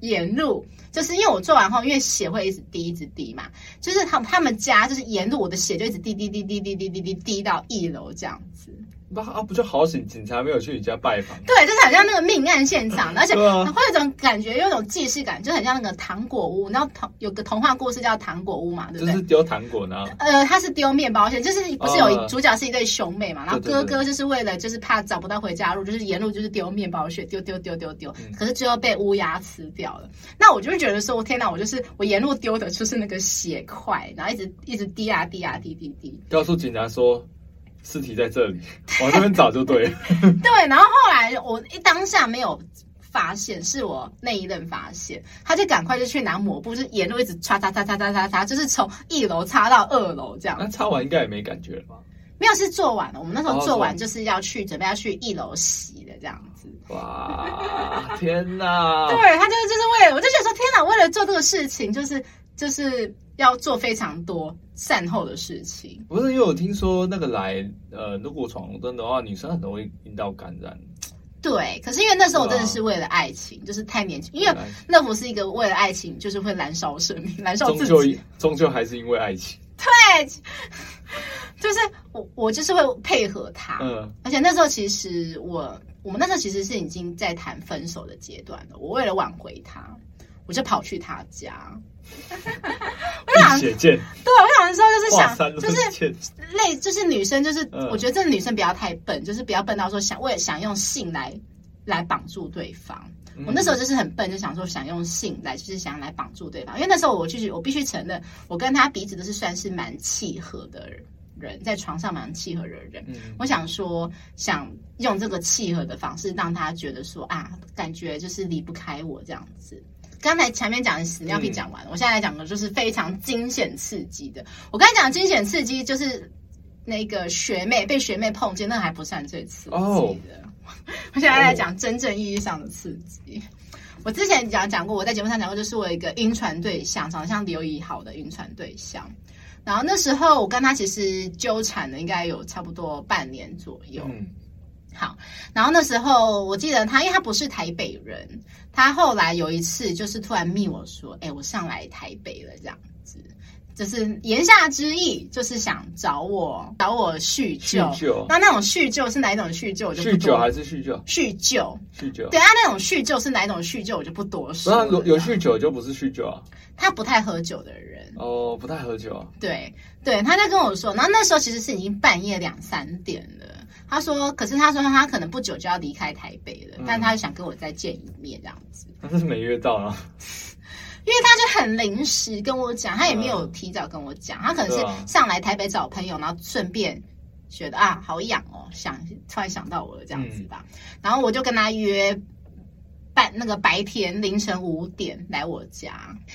沿路，就是因为我做完后，因为血会一直滴一直滴嘛，就是他他们家就是沿路我的血就一直滴滴滴滴滴滴滴滴滴到一楼这样子。
那啊，不就好险，警察没有去你家拜访？
对，就是很像那个命案现场，而且会有一种感觉，有一种既视感，就很像那个糖果屋。然后童有个童话故事叫糖果屋嘛，对不对？
就是丢糖果呢。
呃，他是丢面包屑，就是不是有一主角是一对兄妹嘛？然后哥哥就是为了就是怕找不到回家路，就是沿路就是丢面包屑，丢丢丢丢丢。可是最后被乌鸦吃掉了。那我就会觉得说，我天哪，我就是我沿路丢的就是那个血块，然后一直一直滴啊滴啊滴滴滴。
告诉警察说。尸体在这里，往这边找就对了。
对，然后后来我一当下没有发现，是我那一任发现，他就赶快就去拿抹布，就沿路一直擦擦擦擦擦擦擦，就是从一楼擦到二楼这样。
那擦完应该也没感觉了吧？
没有，是做完了。我们那时候做完就是要去准备要去一楼洗的这样子。
哇，天哪！
对，他就是就是为了，我就觉得说天哪，为了做这个事情，就是就是。要做非常多善后的事情，
不是因为我听说那个来，呃，如果闯红灯的话，女生很容易阴道感染。
对，可是因为那时候我真的是为了爱情，啊、就是太年轻，因为乐福是一个为了爱情就是会燃烧生命、燃烧自己，
终究终究还是因为爱情。
对，就是我我就是会配合他，嗯，而且那时候其实我我们那时候其实是已经在谈分手的阶段了。我为了挽回他，我就跑去他家。我想对，我想说就是想，就是类，就是女生，就是我觉得这个女生不要太笨，就是不要笨到说想为了想用性来来绑住对方。我那时候就是很笨，就想说想用性来，就是想来绑住对方。因为那时候我就是我必须承认，我跟他彼此都是算是蛮契合的人，在床上蛮契合的人。我想说，想用这个契合的方式，让他觉得说啊，感觉就是离不开我这样子。刚才前面讲的屎尿屁讲完了，我现在来讲的就是非常惊险刺激的。我刚才讲惊险刺激就是那个学妹被学妹碰见，那还不算最刺激的。我现在来讲真正意义上的刺激。我之前讲讲过，我在节目上讲过，就是我有一个晕船对象，长得像刘以豪的晕船对象。然后那时候我跟他其实纠缠了，应该有差不多半年左右。嗯好，然后那时候我记得他，因为他不是台北人，他后来有一次就是突然密我说：“哎，我上来台北了。”这样子，就是言下之意就是想找我找我叙旧。叙旧，那那种叙旧是哪一种叙旧？
叙旧还是叙旧？
叙旧，
叙旧。
对啊，那种叙旧是哪一种叙旧？我就不多说。
那有有酗酒就不是叙旧啊？
他不太喝酒的人
哦，不太喝酒啊。
对对，他在跟我说，然后那时候其实是已经半夜两三点了。他说：“可是他说他可能不久就要离开台北了，嗯、但他想跟我再见一面这样子。
他是没约到啊，
因为他就很临时跟我讲，他也没有提早跟我讲，他可能是上来台北找朋友，然后顺便觉得啊好痒哦，想突然想到我了这样子吧。嗯、然后我就跟他约半那个白天凌晨五点来我家。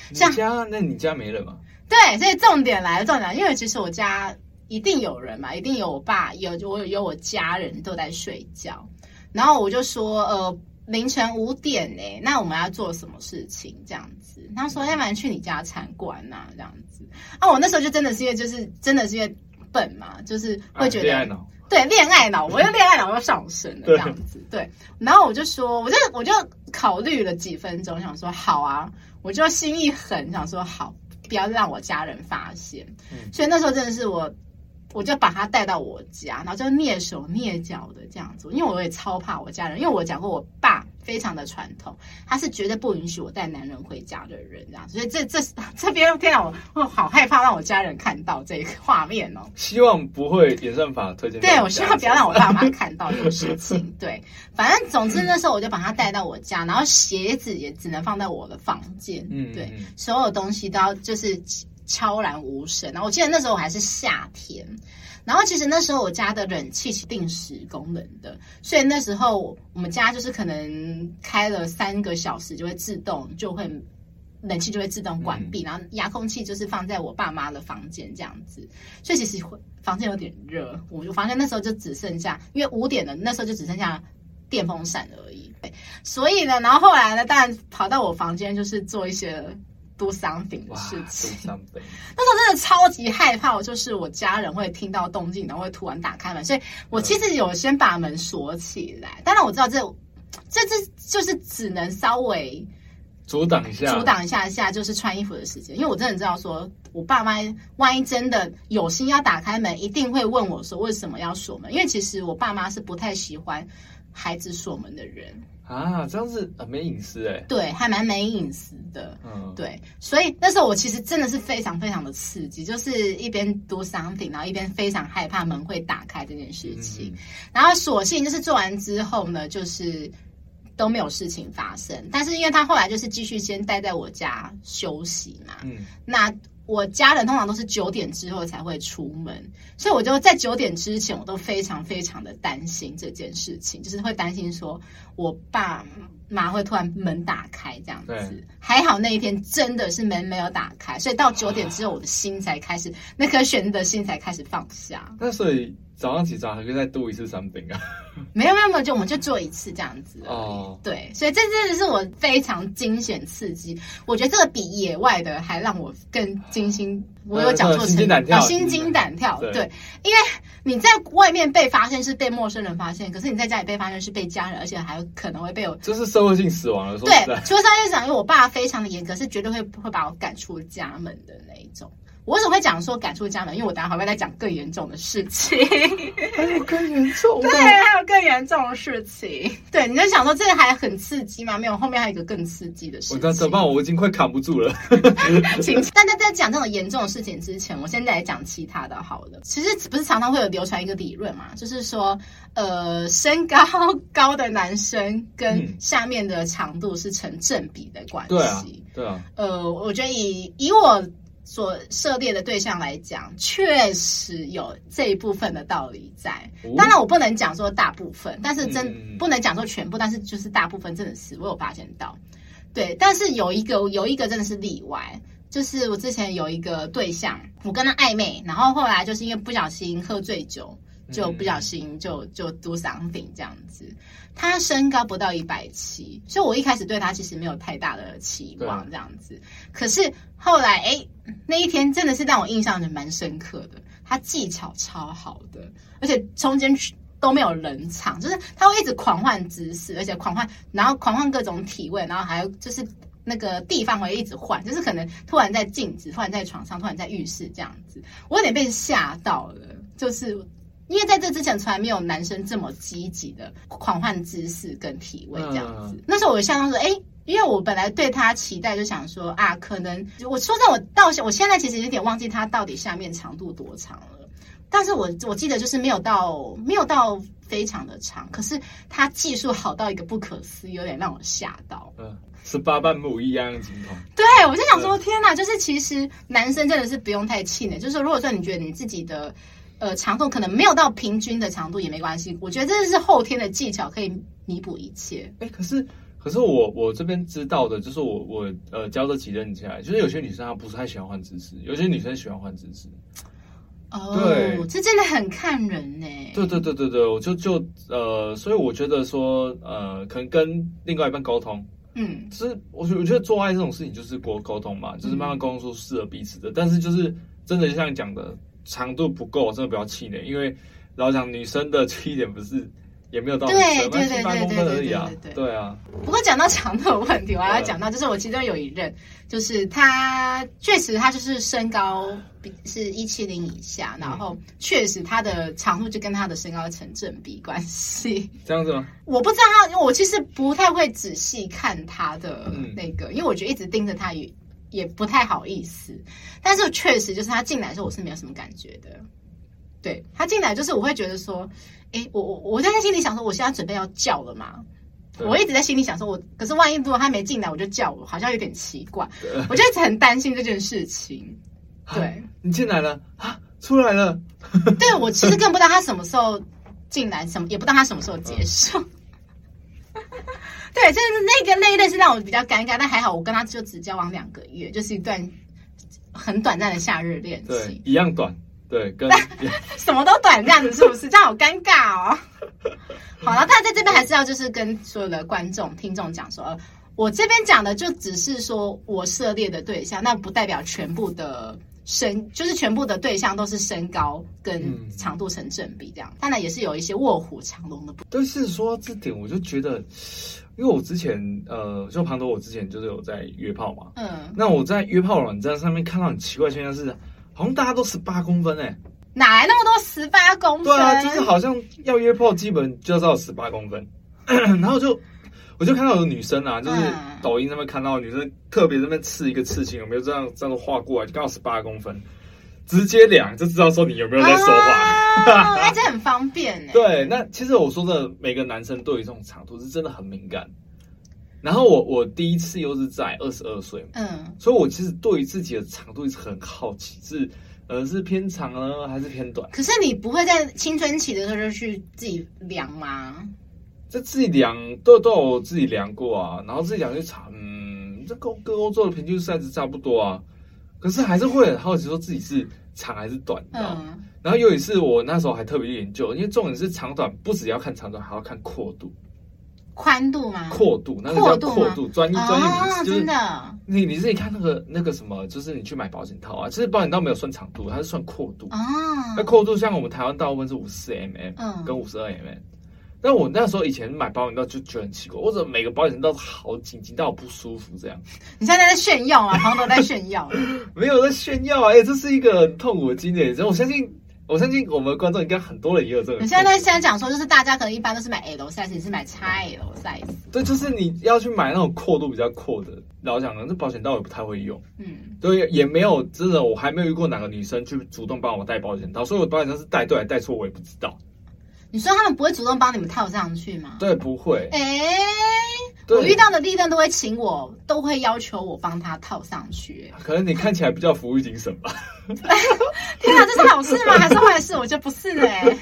你家？像那你家没人吗？
对，所以重点来了，重点来了，因为其实我家。”一定有人嘛，一定有我爸，有我有我家人都在睡觉，然后我就说，呃，凌晨五点呢，那我们要做什么事情？这样子，他说，要不然去你家参观呐，这样子。啊，我那时候就真的是因为就是真的是因为笨嘛，就是会觉得，啊、对，恋爱脑，我又恋爱脑又上升了这样子，对，然后我就说，我就我就考虑了几分钟，想说好啊，我就心一狠，想说好，不要让我家人发现。嗯、所以那时候真的是我。我就把他带到我家，然后就蹑手蹑脚的这样子，因为我也超怕我家人，因为我讲过我爸非常的传统，他是绝对不允许我带男人回家的人，这样，所以这这这边天啊，我我好害怕让我家人看到这个画面哦。
希望不会演算法推荐。
对，我希望不要让我爸妈看到这个事情。对，反正总之那时候我就把他带到我家，然后鞋子也只能放在我的房间，嗯，对，所有东西都要就是。悄然无声，然后我记得那时候我还是夏天，然后其实那时候我家的冷气是定时功能的，所以那时候我们家就是可能开了三个小时就会自动就会冷气就会自动关闭，嗯、然后遥控器就是放在我爸妈的房间这样子，所以其实房间有点热，我就房间那时候就只剩下，因为五点了，那时候就只剩下电风扇而已，对，所以呢，然后后来呢，当然跑到我房间就是做一些。Do something 的事情，那时候真的超级害怕，我就是我家人会听到动静，然后会突然打开门，所以我其实有先把门锁起来。当然我知道这这这就是只能稍微
阻挡一下，
阻挡一下下就是穿衣服的时间，因为我真的知道说我爸妈万一真的有心要打开门，一定会问我说为什么要锁门，因为其实我爸妈是不太喜欢孩子锁门的人。
啊，这样子很没隐私哎，
对，还蛮没隐私的，嗯，对，所以那时候我其实真的是非常非常的刺激，就是一边 do something，然后一边非常害怕门会打开这件事情，嗯、然后索性就是做完之后呢，就是都没有事情发生，但是因为他后来就是继续先待在我家休息嘛，嗯，那。我家人通常都是九点之后才会出门，所以我就在九点之前，我都非常非常的担心这件事情，就是会担心说我爸妈会突然门打开这样子。对还好那一天真的是门没有打开，所以到九点之后，我的心才开始，啊、那颗悬的心才开始放下。
那所以。早上起床还可以再度一次 something 啊？
没有没有没有，就我们就做一次这样子哦。对，所以这真的是我非常惊险刺激。我觉得这个比野外的还让我更惊心我有讲错成语啊，心惊胆跳。对，因为你在外面被发现是被陌生人发现，可是你在家里被发现是被家人，而且还有可能会被我，
这是社会性死亡了。
对，除了社会性，因为我爸非常的严格，是绝对会会把我赶出家门的那一种。我为什么会讲说赶出家门？因为我等下还会再讲更严重的事情，
还有更严重，
对，还有更严重的事情。对，你在想说这个还很刺激吗？没有，后面还有一个更刺激的事情。
我怎么办？我已经快扛不住了。
请，但在在讲这种严重的事情之前，我现在来讲其他的好了。其实不是常常会有流传一个理论嘛，就是说，呃，身高高的男生跟下面的长度是成正比的关系。对
啊，对啊。
呃，我觉得以以我。所涉猎的对象来讲，确实有这一部分的道理在。当然，我不能讲说大部分，但是真不能讲说全部，但是就是大部分真的是我有发现到。对，但是有一个有一个真的是例外，就是我之前有一个对象，我跟他暧昧，然后后来就是因为不小心喝醉酒。就不小心就就 do something 这样子，他身高不到一百七，所以我一开始对他其实没有太大的期望这样子。可是后来哎、欸，那一天真的是让我印象的蛮深刻的，他技巧超好的，而且中间都没有冷场，就是他会一直狂换姿势，而且狂换，然后狂换各种体位，然后还有就是那个地方会一直换，就是可能突然在镜子，突然在床上，突然在浴室这样子，我有点被吓到了，就是。因为在这之前从来没有男生这么积极的狂换姿势跟体位这样子。那时候我就想说，哎，因为我本来对他期待就想说啊，可能我说在我到我现在其实有点忘记他到底下面长度多长了，但是我我记得就是没有到没有到非常的长，可是他技术好到一个不可思议，有点让我吓到。
嗯，十八般武艺样样精通。
对，我就想说，天哪，就是其实男生真的是不用太气馁，就是如果说你觉得你自己的。呃，长度可能没有到平均的长度也没关系，我觉得这是后天的技巧可以弥补一切。
哎、欸，可是可是我我这边知道的就是我我呃教的几任下来，就是有些女生她不是太喜欢换姿势，有些女生喜欢换姿势。
哦，对，这真的很看人呢。
对对对对对，我就就呃，所以我觉得说呃，可能跟另外一半沟通，嗯，其实我觉我觉得做爱这种事情就是沟沟通嘛，就是慢慢沟通出适合彼此的，嗯、但是就是真的就像你讲的。长度不够，真的不要气馁，因为老实讲女生的气点不是也没有到，对对对对对对对对对啊。
不过讲到长度的问题，我还要讲到，就是我其中有一任，就是他确实他就是身高比是一七零以下，然后确实他的长度就跟他的身高成正比关系。
这样子吗？
我不知道他，因为我其实不太会仔细看他的那个，因为我觉得一直盯着他也。不太好意思，但是确实就是他进来的时候，我是没有什么感觉的。对，他进来就是我会觉得说，诶，我我我在心里想说，我现在准备要叫了嘛。我一直在心里想说我，我可是万一如果他没进来，我就叫我，好像有点奇怪。我就一直很担心这件事情。对，
你进来了啊，出来了。
对，我其实更不知道他什么时候进来，什么也不知道他什么时候结束。对，就是那个那一段是让我比较尴尬，但还好我跟他就只交往两个月，就是一段很短暂的夏日恋情，
一样短，对，跟
什么都短这样子，是不是？这样好尴尬哦。好了，但在这边还是要就是跟所有的观众听众讲说，我这边讲的就只是说我涉猎的对象，那不代表全部的身，就是全部的对象都是身高跟长度成正比这样，当然也是有一些卧虎藏龙的。
但是说这点，我就觉得。因为我之前呃，就庞德，我之前就是有在约炮嘛。嗯。那我在约炮软站上面看到很奇怪现象是，好像大家都十八公分哎、欸。
哪来那么多十八公分？对
啊，就是好像要约炮，基本就是要十八公分。然后就我就看到有女生啊，就是抖音上面看到女生特别在那边刺一个刺青，有没有这样这样子画过来，就刚好十八公分，直接量就知道说你有没有在说话。
那这很方便哎。
对，那其实我说的每个男生对于这种长度是真的很敏感。然后我我第一次又是在二十二岁，嗯，所以我其实对于自己的长度一直很好奇，是呃是偏长呢还是偏短？
可是你不会在青春期的时候就去自己量吗？
这自己量都都有自己量过啊，然后自己量就长，嗯，这跟跟欧洲的平均 size 差不多啊。可是还是会很好奇说自己是长还是短，你知道吗？嗯然后有一次，我那时候还特别研究，因为重点是长短，不只要看长短，还要看阔度。
宽度吗？
阔度，那个叫阔度，专业专业名词，就是你你自己看那个那个什么，就是你去买保险套啊，其实保险套没有算长度，它是算阔度啊。那阔度像我们台湾大部分是五十四 mm，嗯，跟五十二 mm。但我那时候以前买保险套就觉得很奇怪，我怎么每个保险套都好紧紧到我不舒服这样？
你现在在炫耀啊？朋友都在炫耀？
没有在炫耀啊！哎、欸，这是一个很痛苦的经验，所以我相信。我相信我们观众应该很多人也有这个。
你现在现在讲说，就是大家可能一般都是买 L size，你是买 XL size。
对，就是你要去买那种阔度比较阔的。老实讲呢，这保险套我也不太会用。嗯，对，也没有真的，我还没有遇过哪个女生去主动帮我带保险套，所以我保险套是带对还带错，我也不知道。
你说他们不会主动帮你们套上去吗？
对，不会。
哎、欸。我遇到的地震都会请我，都会要求我帮他套上去。
可能你看起来比较服务精神吧？
天哪，这是好事吗？还是坏事？我觉得不是哎、欸，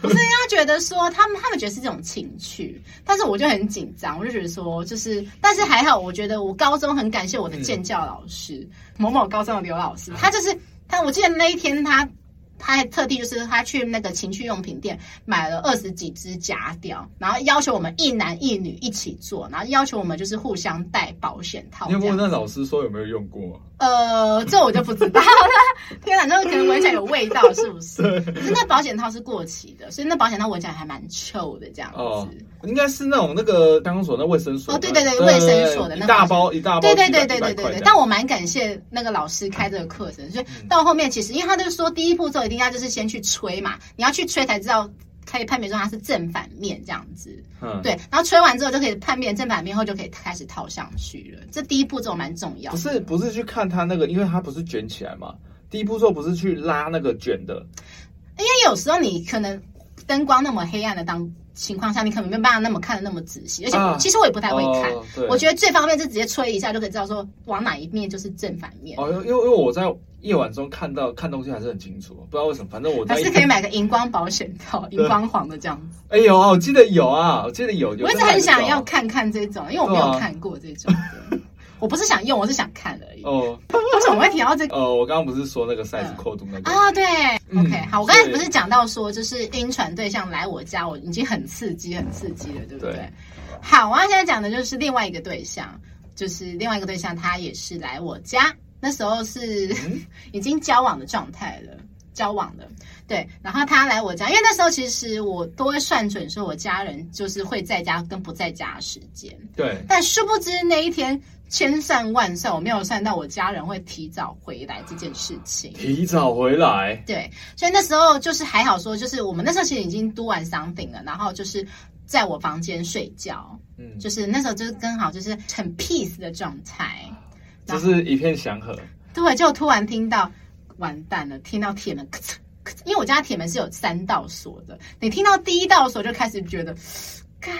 不是他觉得说他们他们觉得是这种情趣，但是我就很紧张，我就觉得说就是，但是还好，我觉得我高中很感谢我的建教老师、嗯、某某高中的刘老师，他就是 他，我记得那一天他。他还特地就是他去那个情趣用品店买了二十几只假屌，然后要求我们一男一女一起做，然后要求我们就是互相戴保险套。
你有问那老师说有没有用过？
呃，这我就不知道了。天哪，那个可能闻起来有味道，是不是？可是那保险套是过期的，所以那保险套闻起来还蛮臭的，这样子。哦，
应该是那种那个刚刚说的卫生所。
哦，对对对，卫生所的那
一大包一大包。
对对对对对对对。但我蛮感谢那个老师开这个课程，所以到后面其实，因为他就是说第一步骤一定要就是先去吹嘛，你要去吹才知道。可以判别出它是正反面这样子，嗯，对，然后吹完之后就可以判别正反面后就可以开始套上去了。这第一步骤蛮重要。
不是不是去看它那个，因为它不是卷起来嘛。第一步骤不是去拉那个卷的，
因为有时候你可能灯光那么黑暗的当情况下，你可能没办法那么看的那么仔细。而且、啊、其实我也不太会看，哦、我觉得最方便是直接吹一下就可以知道说往哪一面就是正反面。
哦，因为因为我在。夜晚中看到看东西还是很清楚，不知道为什么，反正我
还是可以买个荧光保险套，荧光黄的这样子。
哎呦，我记得有啊，我记得有。有
我一直很想要看看这种，因为我没有看过这种。啊、我不是想用，我是想看而已。哦，为什么会提到这个？
哦，我刚刚不是说那个 size 阔度那个
啊？对、嗯、，OK，好，我刚才不是讲到说，就是晕船对象来我家，我已经很刺激，很刺激了，对不对？对好，我现在讲的就是另外一个对象，就是另外一个对象，他也是来我家。那时候是 已经交往的状态了，交往的对。然后他来我家，因为那时候其实我都会算准说我家人就是会在家跟不在家的时间。
对。
但殊不知那一天千算万算，我没有算到我家人会提早回来这件事情。
提早回来。
对。所以那时候就是还好说，就是我们那时候其实已经 do 完 something 了，然后就是在我房间睡觉。嗯。就是那时候就是刚好就是很 peace 的状态。
就是一片祥和，
对，就突然听到完蛋了，听到铁门咔嚓咔嚓，因为我家铁门是有三道锁的，你听到第一道锁就开始觉得，咔，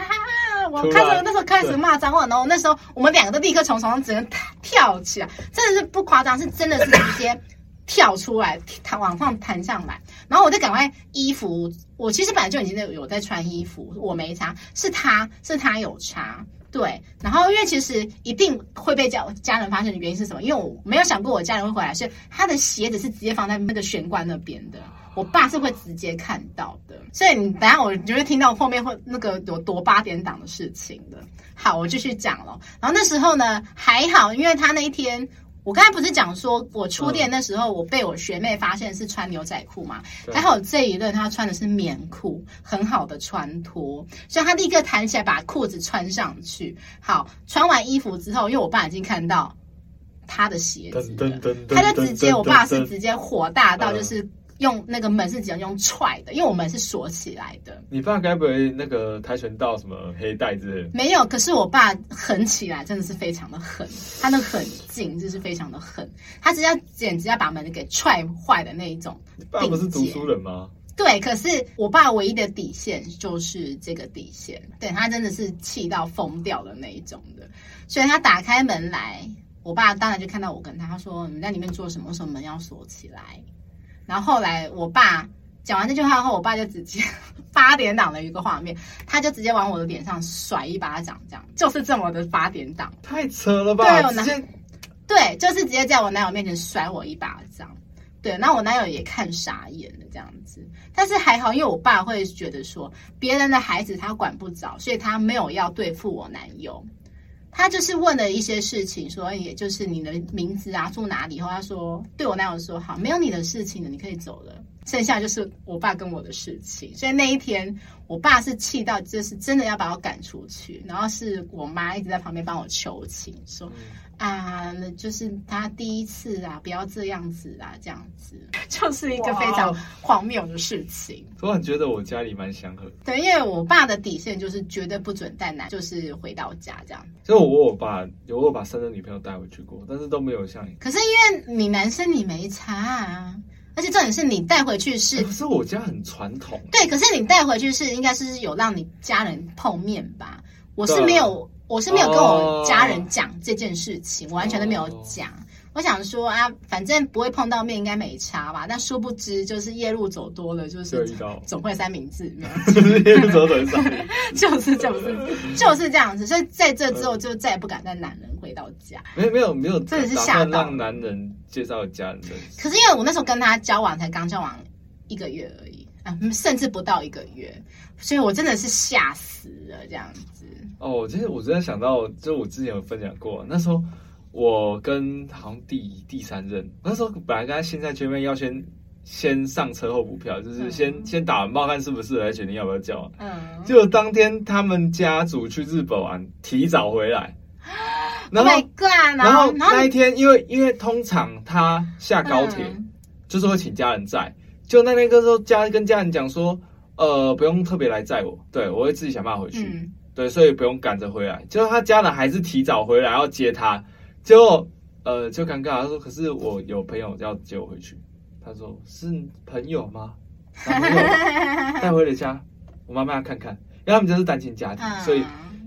我开始那时候开始骂脏话，然后那时候我们两个都立刻从床上直接跳起来，真的是不夸张，是真的是直接跳出来，弹往上弹上来，然后我就赶快衣服，我其实本来就已经有在穿衣服，我没擦，是他是他有擦。对，然后因为其实一定会被家家人发现的原因是什么？因为我没有想过我家人会回来，是他的鞋子是直接放在那个玄关那边的。我爸是会直接看到的，所以你等下我就会听到后面会那个有多八点档的事情的。好，我继续讲了。然后那时候呢还好，因为他那一天。我刚才不是讲说，我初恋那时候，我被我学妹发现是穿牛仔裤嘛？还好这一任她穿的是棉裤，很好的穿脱，所以她立刻弹起来把裤子穿上去。好，穿完衣服之后，因为我爸已经看到他的鞋子，他就直接，我爸是直接火大到就是。用那个门是只能用踹的，因为我们是锁起来的。
你爸该不会那个跆拳道什么黑带之类的？
没有，可是我爸狠起来真的是非常的狠，他那个狠劲就是非常的狠，他只要简直要把门给踹坏的那一种。
你爸不是读书人吗？
对，可是我爸唯一的底线就是这个底线，对，他真的是气到疯掉的那一种的，所以他打开门来，我爸当然就看到我跟他，他说：“你在里面做什么？为什么门要锁起来？”然后后来我爸讲完这句话后，我爸就直接 八点档的一个画面，他就直接往我的脸上甩一巴掌，这样就是这么的八点档，
太扯了吧？
对，我男接对，就是直接在我男友面前甩我一巴掌，对，那我男友也看傻眼了这样子，但是还好，因为我爸会觉得说别人的孩子他管不着，所以他没有要对付我男友。他就是问了一些事情，说也就是你的名字啊，住哪里？后他说对我男友说好，没有你的事情了，你可以走了。剩下就是我爸跟我的事情，所以那一天我爸是气到，就是真的要把我赶出去，然后是我妈一直在旁边帮我求情，说啊，就是他第一次啊，不要这样子啊，这样子 就是一个非常荒谬的事情。
突然觉得我家里蛮祥和，
对，因为我爸的底线就是绝对不准带男，就是回到家这样。
所以我我爸有我把生的女朋友带回去过，但是都没有像你。
可是因为你男生你没差啊。而且重点是你带回去是，
可是我家很传统。
对，可是你带回去是应该是有让你家人碰面吧？我是没有，我是没有跟我家人讲这件事情，我完全都没有讲。我想说啊，反正不会碰到面，应该没差吧？但殊不知，就是夜路走多了，就是总会三明治。
就是 夜路走多少？
就是就是就是这样子。所以在这之后，就再也不敢带男人回到家。
没有没有没有，
真的是吓到
让男人介绍家人。
可是因为我那时候跟他交往才刚交往一个月而已啊，甚至不到一个月，所以我真的是吓死了这样子。
哦，其实我真的想到，就我之前有分享过，那时候。我跟好像第第三任那时候本来跟他现在见面要先先上车后补票，就是先、嗯、先打完炮看是不是来决定要不要交往。嗯，结果当天他们家族去日本玩，提早回来。然后，oh、God, 然后那一天，因为因为通常他下高铁、嗯、就是会请家人载，就那天个时候家跟家人讲说，呃，不用特别来载我，对我会自己想办法回去。嗯、对，所以不用赶着回来。结果他家人还是提早回来要接他。结果，呃，就尴尬。他说：“可是我有朋友要接我回去。”他说：“是朋友吗？”男朋友 带回了家，我妈妈要看看，因为他们家是单亲家庭，所以，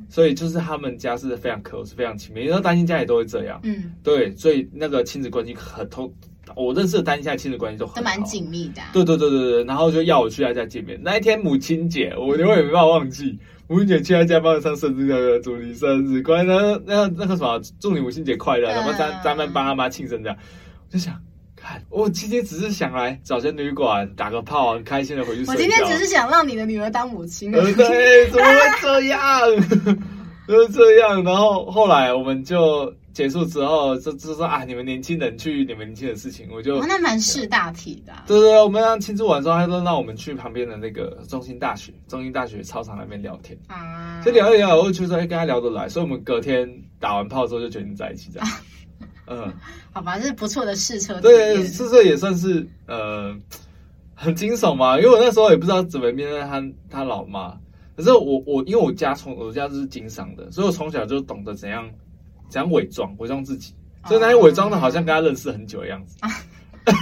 所以就是他们家是非常 close，非常亲密。因为单亲家也都会这样，嗯，对，所以那个亲子关系很通。我认识的单亲家亲子关系都很
都蛮紧密的。
对对对对对，然后就要我去他家见面。那一天母亲节，我永远没办法忘记。母亲节去他家帮他唱生日歌，祝你生日快乐，那那个什么，祝你母亲节快乐，然后咱咱们帮他妈庆生这样。我就想，看我今天只是想来找间旅馆打个炮，很开心的回去睡觉。
我今天只是想让你的女儿当母亲。
对，怎么会这样？就是这样。然后后来我们就。结束之后，就就说啊，你们年轻人去你们年轻的事情，我就、
哦、那蛮识大体的、啊。
对对对，我们让庆祝完之后，他说让我们去旁边的那个中心大学，中心大学操场那边聊天啊，就聊一聊，我就说哎，跟他聊得来，所以我们隔天打完炮之后就决定在一起这样。啊、嗯，
好吧，这是不错的试车。
对，试车也算是呃很惊悚嘛，因为我那时候也不知道怎么面对他他老妈，可是我我因为我家从我家是经商的，所以我从小就懂得怎样。怎样伪装？伪装自己，所以那些伪装的，好像跟他认识很久的样子。啊、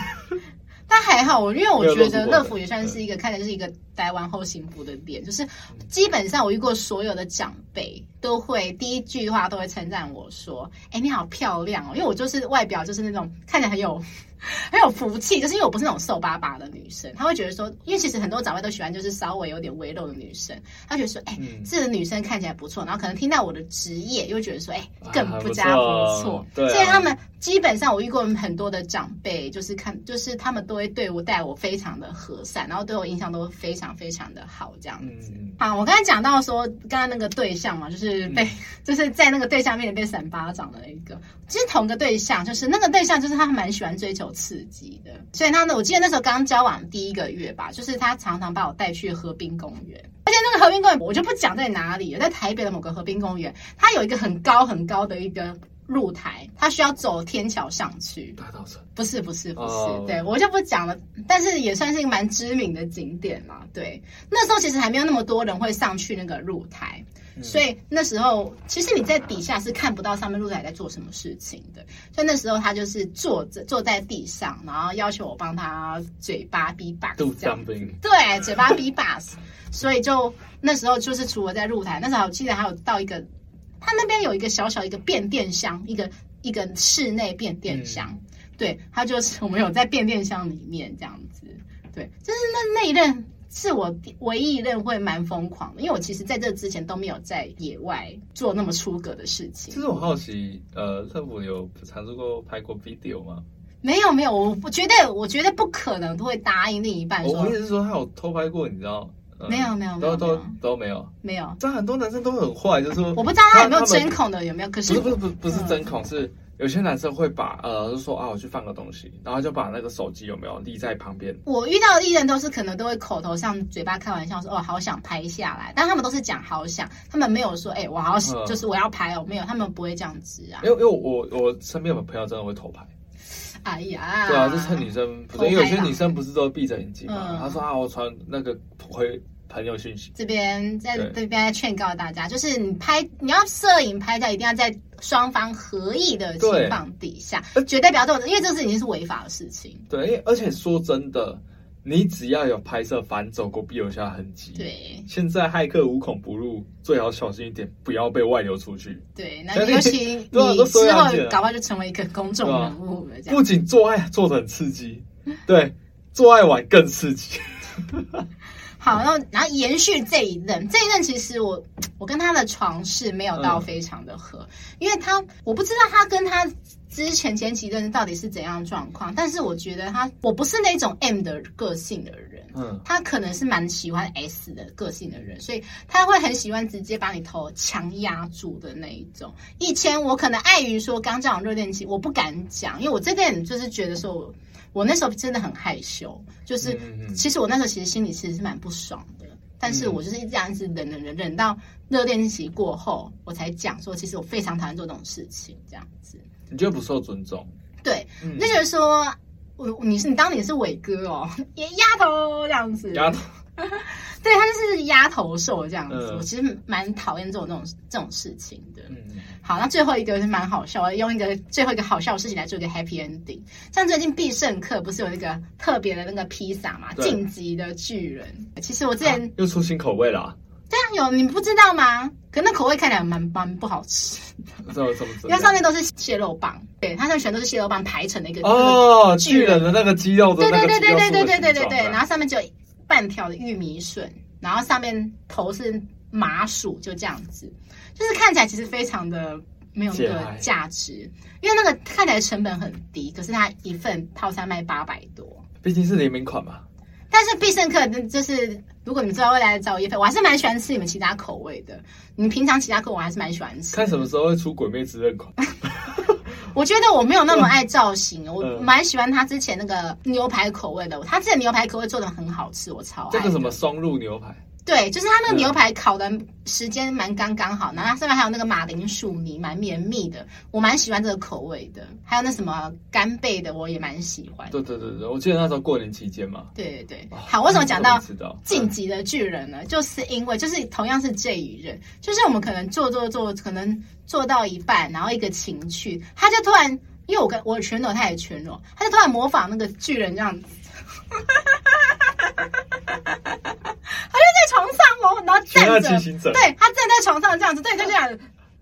但还好，我因为我觉得乐福也算是一个看起来是一个待完后幸福的点，就是基本上我遇过所有的长辈都会第一句话都会称赞我说：“哎、欸，你好漂亮哦！”因为我就是外表就是那种看起来很有。很有福气，就是因为我不是那种瘦巴巴的女生，他会觉得说，因为其实很多长辈都喜欢就是稍微有点微肉的女生，他觉得说，哎、欸，嗯、这个女生看起来不错，然后可能听到我的职业，又觉得说，哎、欸，更不加不错。对，所以他们基本上我遇过很多的长辈，就是看，就是他们都会对我待我非常的和善，然后对我印象都非常非常的好，这样子。嗯、好，我刚才讲到说，刚刚那个对象嘛，就是被，嗯、就是在那个对象面前被扇巴掌的那一个，其实同个对象，就是那个对象，就是他蛮喜欢追求。刺激的，所以他呢，我记得那时候刚交往第一个月吧，就是他常常把我带去河滨公园，而且那个河滨公园我就不讲在哪里了，在台北的某个河滨公园，它有一个很高很高的一个露台，他需要走天桥上去。
大稻城？
不是不是不是，哦、对我就不讲了，但是也算是一个蛮知名的景点嘛。对，那时候其实还没有那么多人会上去那个露台。所以那时候，其实你在底下是看不到上面露台在做什么事情的。所以那时候他就是坐着坐在地上，然后要求我帮他嘴巴这样。对，嘴巴 beatbox。所以就那时候就是除了在露台，那时候我记得还有到一个，他那边有一个小小一个变电箱，一个一个室内变电箱。嗯、对，他就是我们有在变电箱里面这样子。对，就是那那一任。是我唯一一任会蛮疯狂的，因为我其实在这之前都没有在野外做那么出格的事情。
其实我好奇，呃，乐福有尝试过拍过 video 吗？
没有，没有，我不觉得，我觉得不可能都会答应另一半说。
我意思是说，他有偷拍过，你知道，
没有没有，
都都都没有，
没有。
但很多男生都很坏，就是说，
我不知道他有没有针孔的，有没有？可是
不是不是不是针孔，是有些男生会把呃，就说啊，我去放个东西，然后就把那个手机有没有立在旁边。
我遇到的艺人都是可能都会口头上嘴巴开玩笑说哦，好想拍下来，但他们都是讲好想，他们没有说哎，我好想就是我要拍哦，没有，他们不会这样子啊。
因为因为我我身边有朋友真的会偷拍。
哎呀，
对啊，就趁女生，不是因为有些女生不是都闭着眼睛嘛？她说啊，我传那个回朋友讯息。
这边在这边在劝告大家，就是你拍你要摄影拍照，一定要在双方合意的情况底下，绝对不要动，因为这是已经是违法的事情。
对，而且说真的。你只要有拍摄反走过，必留下痕迹。
对，现
在骇客无孔不入，最好小心一点，不要被外流出去。
对，那尤其你之后搞不好就成为一个公众人物了。
不仅做爱做得很刺激，对，做爱玩更刺激。
好，然后然后延续这一任，这一任其实我我跟他的床是没有到非常的合，嗯、因为他我不知道他跟他。之前前几任到底是怎样状况？但是我觉得他，我不是那种 M 的个性的人，嗯，他可能是蛮喜欢 S 的个性的人，所以他会很喜欢直接把你头强压住的那一种。以前我可能碍于说刚这样热恋期，我不敢讲，因为我这点就是觉得说我，我那时候真的很害羞，就是其实我那时候其实心里其实是蛮不爽的，但是我就是这样子忍忍忍忍到热恋期过后，我才讲说，其实我非常讨厌做这种事情，这样子。
你觉得不受尊重？
对，嗯、就觉得说，我你是你当你是伟哥哦，也丫头这样子，
丫头，
对他就是丫头兽这样子。嗯、我其实蛮讨厌这种这种这种事情的。嗯，好，那最后一个是蛮好笑，我用一个最后一个好笑的事情来做一个 happy ending。像最近必胜客不是有那个特别的那个披萨嘛，晋对级的巨人。其实我之前、啊、
又出新口味了、啊。
这样有你不知道吗？可那口味看起来蛮蛮不好吃。因为上面都是蟹肉棒，对，它上全都是蟹肉棒排成的一个
哦，巨人的那个肌肉的那个，对对对对对对对对对，然后上面就半条的玉米笋，然后上面头是麻薯，就这样子，就是看起来其实非常的没有那个价值，因为那个看起来成本很低，可是它一份套餐卖八百多，毕竟是联名款嘛。
但是必胜客就是，如果你们知道未来的找业配，我还是蛮喜欢吃你们其他口味的。你们平常其他口味我还是蛮喜欢吃。
看什么时候会出鬼灭之刃款？
我觉得我没有那么爱造型，我蛮喜欢他之前那个牛排口味的。他之前牛排口味做的很好吃，我超爱。
这个什么松露牛排？
对，就是它那个牛排烤的时间蛮刚刚好，然后它上面还有那个马铃薯泥，蛮绵密的，我蛮喜欢这个口味的。还有那什么干贝的，我也蛮喜欢。
对对对对，我记得那时候过年期间嘛。
对对对，好，为什么讲到晋级的巨人呢？就是因为就是同样是这一任，就是我们可能做做做，可能做到一半，然后一个情趣，他就突然，因为我跟我全裸，他也全裸，他就突然模仿那个巨人这样子。床上哦，然后站着，对，他站在床上这样子，对，就这样。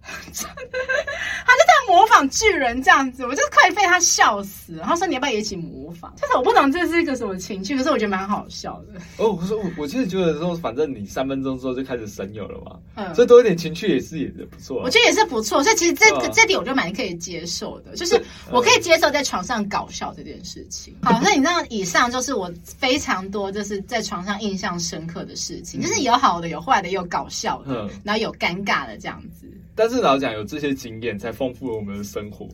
他就在模仿巨人这样子，我就快被他笑死。然后说你要不要也一起模仿？就是我不懂这是一个什么情趣，可是我觉得蛮好笑的。
哦，我说我我其实觉得说，反正你三分钟之后就开始神游了嘛，嗯，所以多一点情趣也是也是不错。
我觉得也是不错，所以其实这个、啊、这点我就蛮可以接受的，就是我可以接受在床上搞笑这件事情。好，那你知道以上就是我非常多就是在床上印象深刻的事情，嗯、就是有好的有坏的，有搞笑的，嗯、然后有尴尬的这样子。
但是老讲有这些经验，才丰富了我们的生活。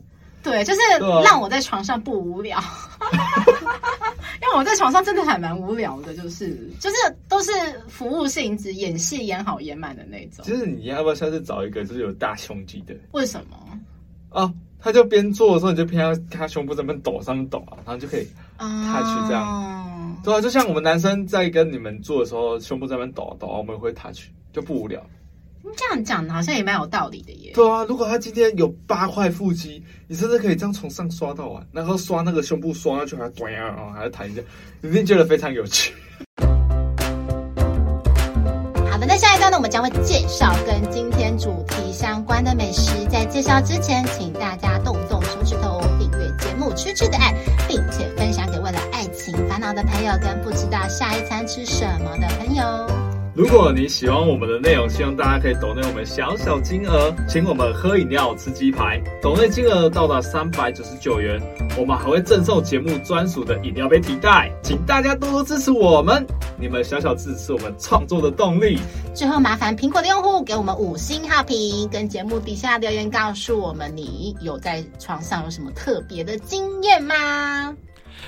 对，就是让我在床上不无聊。因为我在床上真的还蛮无聊的，就是就是都是服务性质，演戏演好演满的那种。
其实你要不要下次找一个就是有大胸肌的？
为什么？
哦，他就边做的时候，你就偏要他胸部在那边抖上面抖啊，然后就可以 touch 这样。哦、对啊，就像我们男生在跟你们做的时候，胸部在那边抖啊抖啊，我们会 touch，就不无聊。
这样讲好像也蛮有道理的耶。
对啊，如果他今天有八块腹肌，你甚至可以这样从上刷到完，然后刷那个胸部刷下去还要短啊，还要弹一下，你一定觉得非常有趣。
好的，那下一段呢，我们将会介绍跟今天主题相关的美食。在介绍之前，请大家动动手指头订阅节目《吃吃的爱》，并且分享给为了爱情烦恼的朋友，跟不知道下一餐吃什么的朋友。
如果你喜欢我们的内容，希望大家可以抖内我们小小金额，请我们喝饮料、吃鸡排。抖内金额到达三百九十九元，我们还会赠送节目专属的饮料杯提袋。请大家多多支持我们，你们小小支持是我们创作的动力。
最后，麻烦苹果的用户给我们五星好评，跟节目底下留言告诉我们你有在床上有什么特别的经验吗？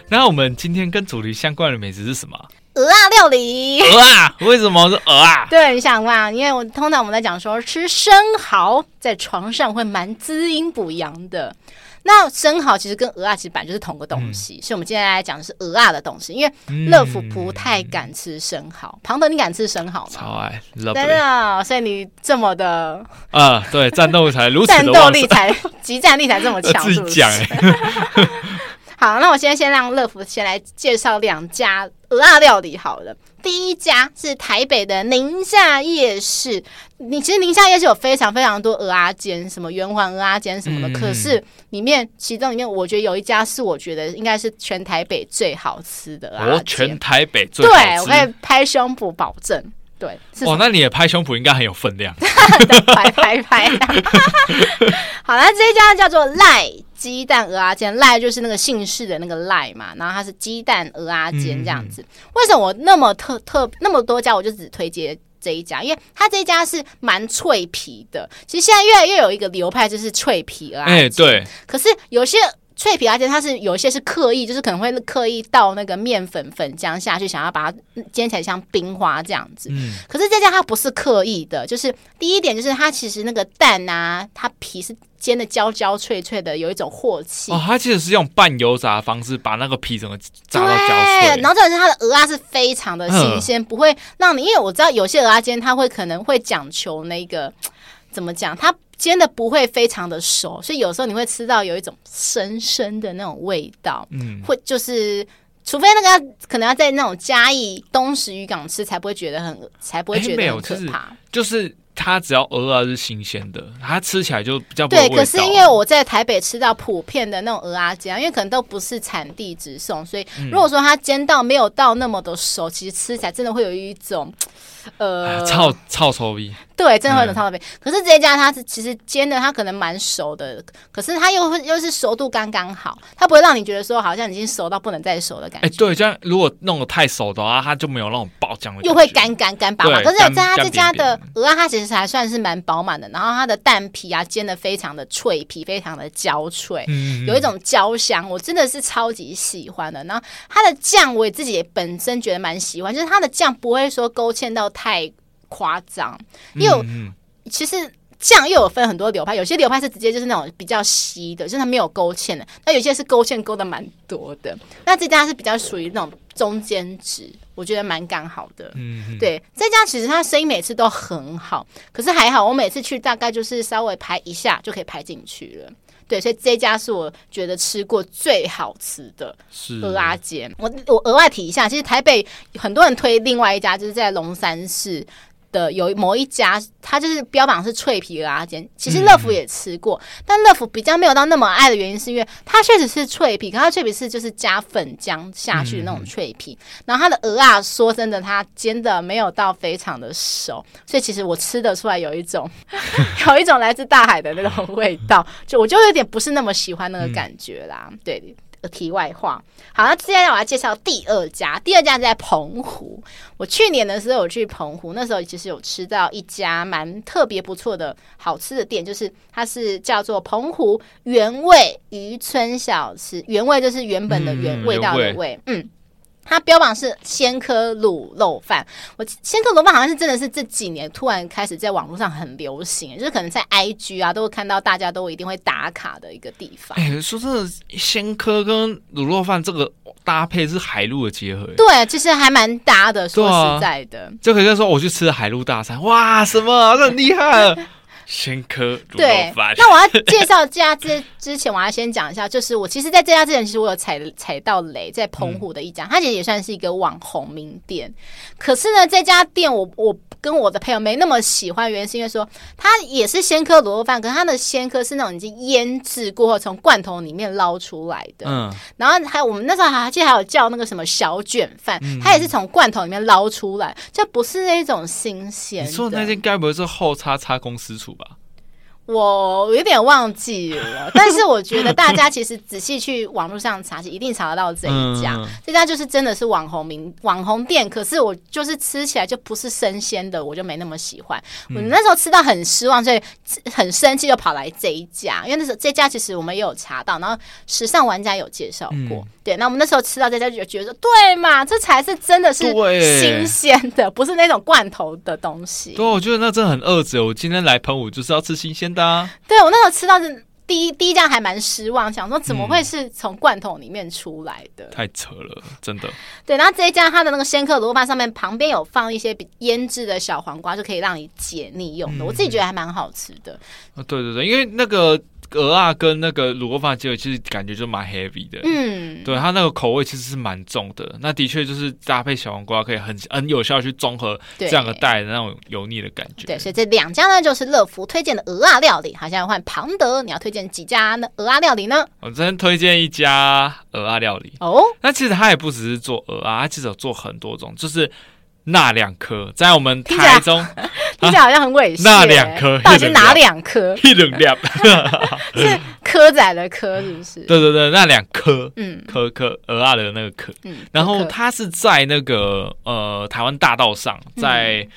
那我们今天跟主题相关的美食是什么？
蚵仔料理。
鹅啊？为什么是鹅啊？
对，你想嘛，因为我通常我们在讲说吃生蚝在床上会蛮滋阴补阳的。那生蚝其实跟鹅啊其实本来就是同个东西，嗯、所以我们今天来讲的是鹅啊的东西。因为乐福不太敢吃生蚝，庞、嗯、德你敢吃生蚝吗？
超爱，
真的，所以你这么的
啊，对，战斗才如此的
战斗力才，激战力才这么强，是不是？好，那我现在先让乐福先来介绍两家蚵仔料理好了。第一家是台北的宁夏夜市，你其实宁夏夜市有非常非常多蚵仔煎，什么圆环蚵仔煎什么的。嗯、可是里面其中里面，我觉得有一家是我觉得应该是全台北最好吃的蚵仔煎。
全台北最好吃，
对，我可以拍胸脯保证。对，
哦，那你也拍胸脯应该很有分量。
拍拍拍。好，那这一家叫做赖鸡蛋鹅啊煎，赖就是那个姓氏的那个赖嘛，然后它是鸡蛋鹅啊煎这样子。嗯、为什么我那么特特那么多家，我就只推荐这一家？因为它这一家是蛮脆皮的。其实现在越来越有一个流派，就是脆皮蚵仔煎。哎，对。可是有些。脆皮蚵仔煎，它是有一些是刻意，就是可能会刻意倒那个面粉粉浆下去，想要把它煎起来像冰花这样子。嗯，可是这家它不是刻意的，就是第一点就是它其实那个蛋啊，它皮是煎的焦焦脆脆的，有一种镬气。
哦，它其实是用半油炸的方式把那个皮整个炸到焦脆。
然后这是它的鹅啊是非常的新鲜，嗯、不会让你，因为我知道有些鹅啊煎它会可能会讲求那个怎么讲它。煎的不会非常的熟，所以有时候你会吃到有一种生生的那种味道，嗯，会就是除非那个可能要在那种嘉义东石渔港吃才不会觉得很，才不会觉得很可怕，欸、
就是。它只要鹅啊是新鲜的，它吃起来就比较。
对，可是因为我在台北吃到普遍的那种蚵仔煎，因为可能都不是产地直送，所以如果说它煎到没有到那么的熟，其实吃起来真的会有一种呃
臭臭臭逼。
对，真的会有种臭臭味。嗯、可是这一家它是其实煎的，它可能蛮熟的，可是它又又是熟度刚刚好，它不会让你觉得说好像已经熟到不能再熟的感觉。哎、欸，
对，这样如果弄得太熟的话，它就没有那种爆浆的，
又会干干干巴巴。可是在它这家的鹅啊，它其实还算是蛮饱满的，然后它的蛋皮啊煎的非常的脆皮，非常的焦脆，嗯、有一种焦香，我真的是超级喜欢的。然后它的酱我也自己也本身觉得蛮喜欢，就是它的酱不会说勾芡到太夸张，因为其实酱又有分很多流派，有些流派是直接就是那种比较稀的，就是它没有勾芡的，那有些是勾芡勾的蛮多的，那这家是比较属于那种中间值。我觉得蛮刚好的，嗯哼，对，这家其实它生意每次都很好，可是还好，我每次去大概就是稍微排一下就可以排进去了，对，所以这家是我觉得吃过最好吃的蚵仔煎。我我额外提一下，其实台北很多人推另外一家，就是在龙山寺。的有某一家，它就是标榜是脆皮鹅啊煎。其实乐福也吃过，嗯、但乐福比较没有到那么爱的原因，是因为它确实是脆皮，可它脆皮是就是加粉浆下去的那种脆皮。嗯、然后它的鹅啊，说真的，它煎的没有到非常的熟，所以其实我吃得出来有一种 有一种来自大海的那种味道，就我就有点不是那么喜欢那个感觉啦。嗯、对。题外话，好，那接下来我要介绍第二家，第二家在澎湖。我去年的时候有去澎湖，那时候其实有吃到一家蛮特别不错的好吃的店，就是它是叫做澎湖原味渔村小吃，原味就是原本的原味道的味，嗯。它标榜是鲜科卤肉饭，我鲜科卤肉饭好像是真的是这几年突然开始在网络上很流行，就是可能在 IG 啊都会看到大家都一定会打卡的一个地方。
哎、欸，说真的，鲜科跟卤肉饭这个搭配是海陆的结合，
对，其实还蛮搭的。说实在的，
就可以说我去吃了海陆大餐，哇，什么这很厉害。
鲜科卤
对
肉饭。
那我要介绍这家之之前，我要先讲一下，就是我其实在这家之前，其实我有踩踩到雷，在澎湖的一家，嗯、它其实也算是一个网红名店。可是呢，这家店我我跟我的朋友没那么喜欢，原因是因为说它也是鲜科卤肉饭，可是它的鲜科是那种已经腌制过后从罐头里面捞出来的。嗯，然后还有我们那时候还记得还有叫那个什么小卷饭，嗯、它也是从罐头里面捞出来，就不是那种新鲜。
你说的那间该不会是后叉叉公司出吧？
我有点忘记了，但是我觉得大家其实仔细去网络上查，一定查得到这一家。嗯、这家就是真的是网红名网红店，可是我就是吃起来就不是生鲜的，我就没那么喜欢。我那时候吃到很失望，所以很生气，就跑来这一家。因为那时候这家其实我们也有查到，然后时尚玩家有介绍过。嗯、对，那我们那时候吃到这家就觉得，对嘛，这才是真的是新鲜的，不是那种罐头的东西。
对，我觉得那真的很恶质。我今天来澎湖就是要吃新鲜的。
对，我那时候吃到是第一第一家还蛮失望，想说怎么会是从罐头里面出来的？嗯、
太扯了，真的。
对，然后这一家它的那个鲜客卤肉饭上面旁边有放一些腌制的小黄瓜，就可以让你解腻用的。嗯、我自己觉得还蛮好吃的。
对对对，因为那个。鹅啊，跟那个卤肉饭结合，其实感觉就蛮 heavy 的。嗯，对，它那个口味其实是蛮重的。那的确就是搭配小黄瓜，可以很很有效去综合这两个带的那种油腻的感觉。
对，所以这两家呢，就是乐福推荐的鹅啊料理。好，现在换庞德，你要推荐几家呢？鹅啊料理呢？
我真推荐一家鹅啊料理。哦，那其实它也不只是做鹅啊，它其实有做很多种，就是。那两颗在我们台中，
听起来好像很猥亵。
那两颗
到底是哪两颗？
一两两
是科仔的科，是不是？
对对对，那两颗，嗯，科科鹅啊的那个科，嗯，然后它是在那个呃台湾大道上，在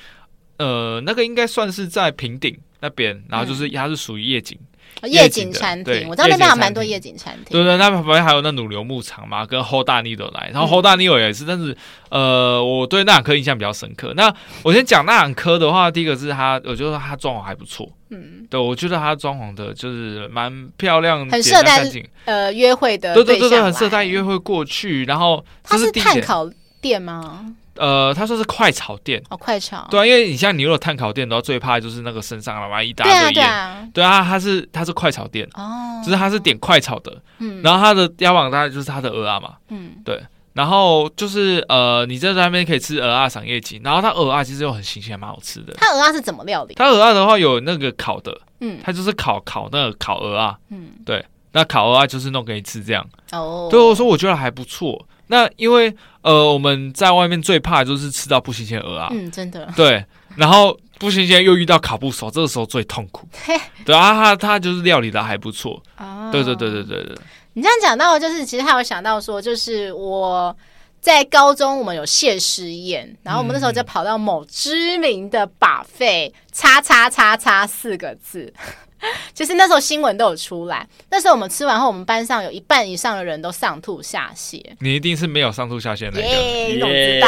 呃那个应该算是在平顶那边，然后就是它是属于夜景。
夜景餐厅，我知道那边还蛮多夜景餐厅。
对对，那边旁边还有那乳牛牧场嘛，跟后大尼都来，然后后大尼我也是，但是呃，我对那两颗印象比较深刻。那我先讲那两颗的话，第一个是它，我觉得它装潢还不错。嗯，对，我觉得它装潢的就是蛮漂亮，
很适合带呃约会的。
对对对对，很适合带约会过去。然后
它是碳烤店吗？
呃，他说是快炒店。
哦，快炒。
对啊，因为你像你如果碳烤店的话，最怕就是那个身上了嘛一大堆烟，对啊，对啊，他是他是快炒店哦，就是他是点快炒的，嗯，然后他的标榜大概就是他的鹅啊嘛，嗯，对，然后就是呃，你在那边可以吃鹅啊赏夜景，然后他鹅啊其实又很新鲜，蛮好吃的。
他鹅啊是怎么料理？
他鹅啊的话有那个烤的，嗯，他就是烤烤那个烤鹅啊，嗯，对，那烤鹅啊就是弄给你吃这样。哦，对，我说我觉得还不错。那因为呃，我们在外面最怕的就是吃到不新鲜鹅啊，
嗯，真的，
对，然后不新鲜又遇到卡不熟，这个时候最痛苦。对啊，他他就是料理的还不错，哦，对对对对对对。
你这样讲到，就是其实还有想到说，就是我在高中我们有谢师宴，然后我们那时候就跑到某知名的 buffet，叉叉叉叉四个字。其 实那时候新闻都有出来，那时候我们吃完后，我们班上有一半以上的人都上吐下泻。
你一定是没有上吐下泻的那个，yeah,
你怎么知道？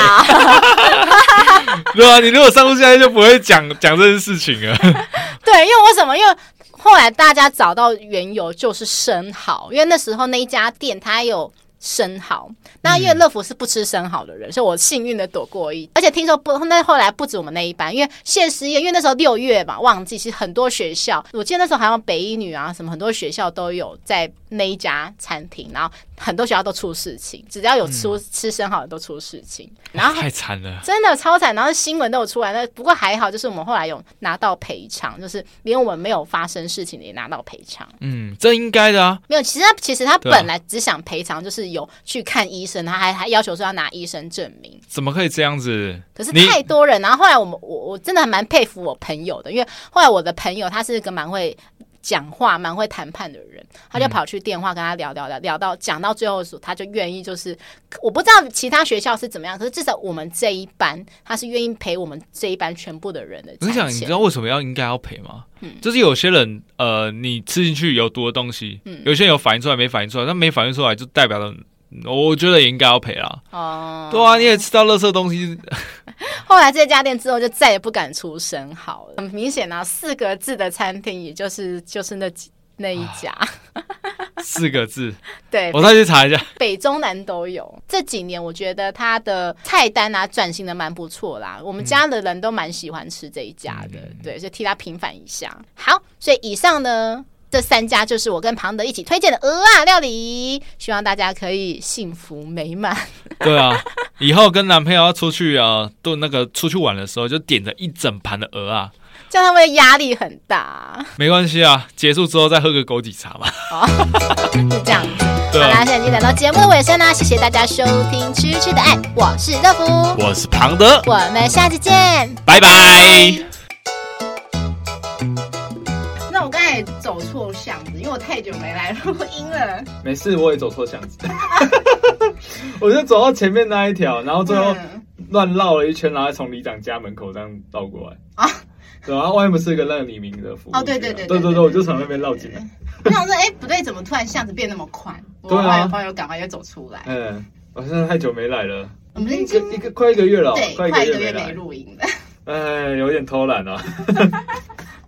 对啊，你如果上吐下泻就不会讲讲这件事情啊。
对，因为为什么？因为后来大家找到缘由就是生蚝，因为那时候那一家店它有。生蚝，那因为乐福是不吃生蚝的人，嗯、所以我幸运的躲过一。而且听说不，那后来不止我们那一班，因为谢师宴，因为那时候六月嘛，旺季，其实很多学校，我记得那时候好像北一女啊，什么很多学校都有在那一家餐厅，然后很多学校都出事情，只要有出、嗯、吃生蚝的都出事情，然后
太惨了，
真的超惨，然后新闻都有出来。那不过还好，就是我们后来有拿到赔偿，就是连我们没有发生事情的也拿到赔偿。
嗯，这应该的啊，
没有，其实他其实他本来只想赔偿，就是。有去看医生，他还还要求说要拿医生证明，
怎么可以这样子？
可是太多人，然后后来我们我我真的还蛮佩服我朋友的，因为后来我的朋友他是个蛮会讲话、蛮会谈判的人，他就跑去电话跟他聊聊聊聊到讲到最后的时候，他就愿意就是我不知道其他学校是怎么样，可是至少我们这一班他是愿意赔我们这一班全部的人的。
我想你知道为什么要应该要赔吗？嗯，就是有些人呃，你吃进去有毒的东西，嗯，有些人有反应出来没反应出来，那没反应出来就代表了。我觉得也应该要赔啦。哦，对啊，你也吃到垃圾东西。
后来这家店之后就再也不敢出声好了。很明显啊，四个字的餐厅，也就是就是那几那一家。
四个字。
对，
我再去查一下。
北中南都有。这几年我觉得它的菜单啊转型的蛮不错啦，我们家的人都蛮喜欢吃这一家的。嗯、对，就替他平反一下。好，所以以上呢。这三家就是我跟庞德一起推荐的鹅啊料理，希望大家可以幸福美满。
对啊，以后跟男朋友要出去啊，都那个出去玩的时候，就点着一整盘的鹅啊，
这样他们压力很大。
没关系啊，结束之后再喝个枸杞茶嘛。
哦，就这样好啦，现在已经来到节目的尾声啦，谢谢大家收听《吃吃的爱》，我是乐福，
我是庞德，
我们下次见，
拜拜。
走错巷子，因为我太久没来 录音了。
没事，我也走错巷子，我就走到前面那一条，然后最后乱绕了一圈，然后从里长家门口这样绕过来啊。对啊，外面不是一个那个李明的服务
哦，对对对
对对对，我就从那边绕进来。
我想说，哎，不对，怎么突然巷子变那么宽？对啊，朋友赶快又走出来。
嗯，我现在太久没来了，
我们已
经一个快一个月了，
对，快一个月没录音了。
哎，有点偷懒啊。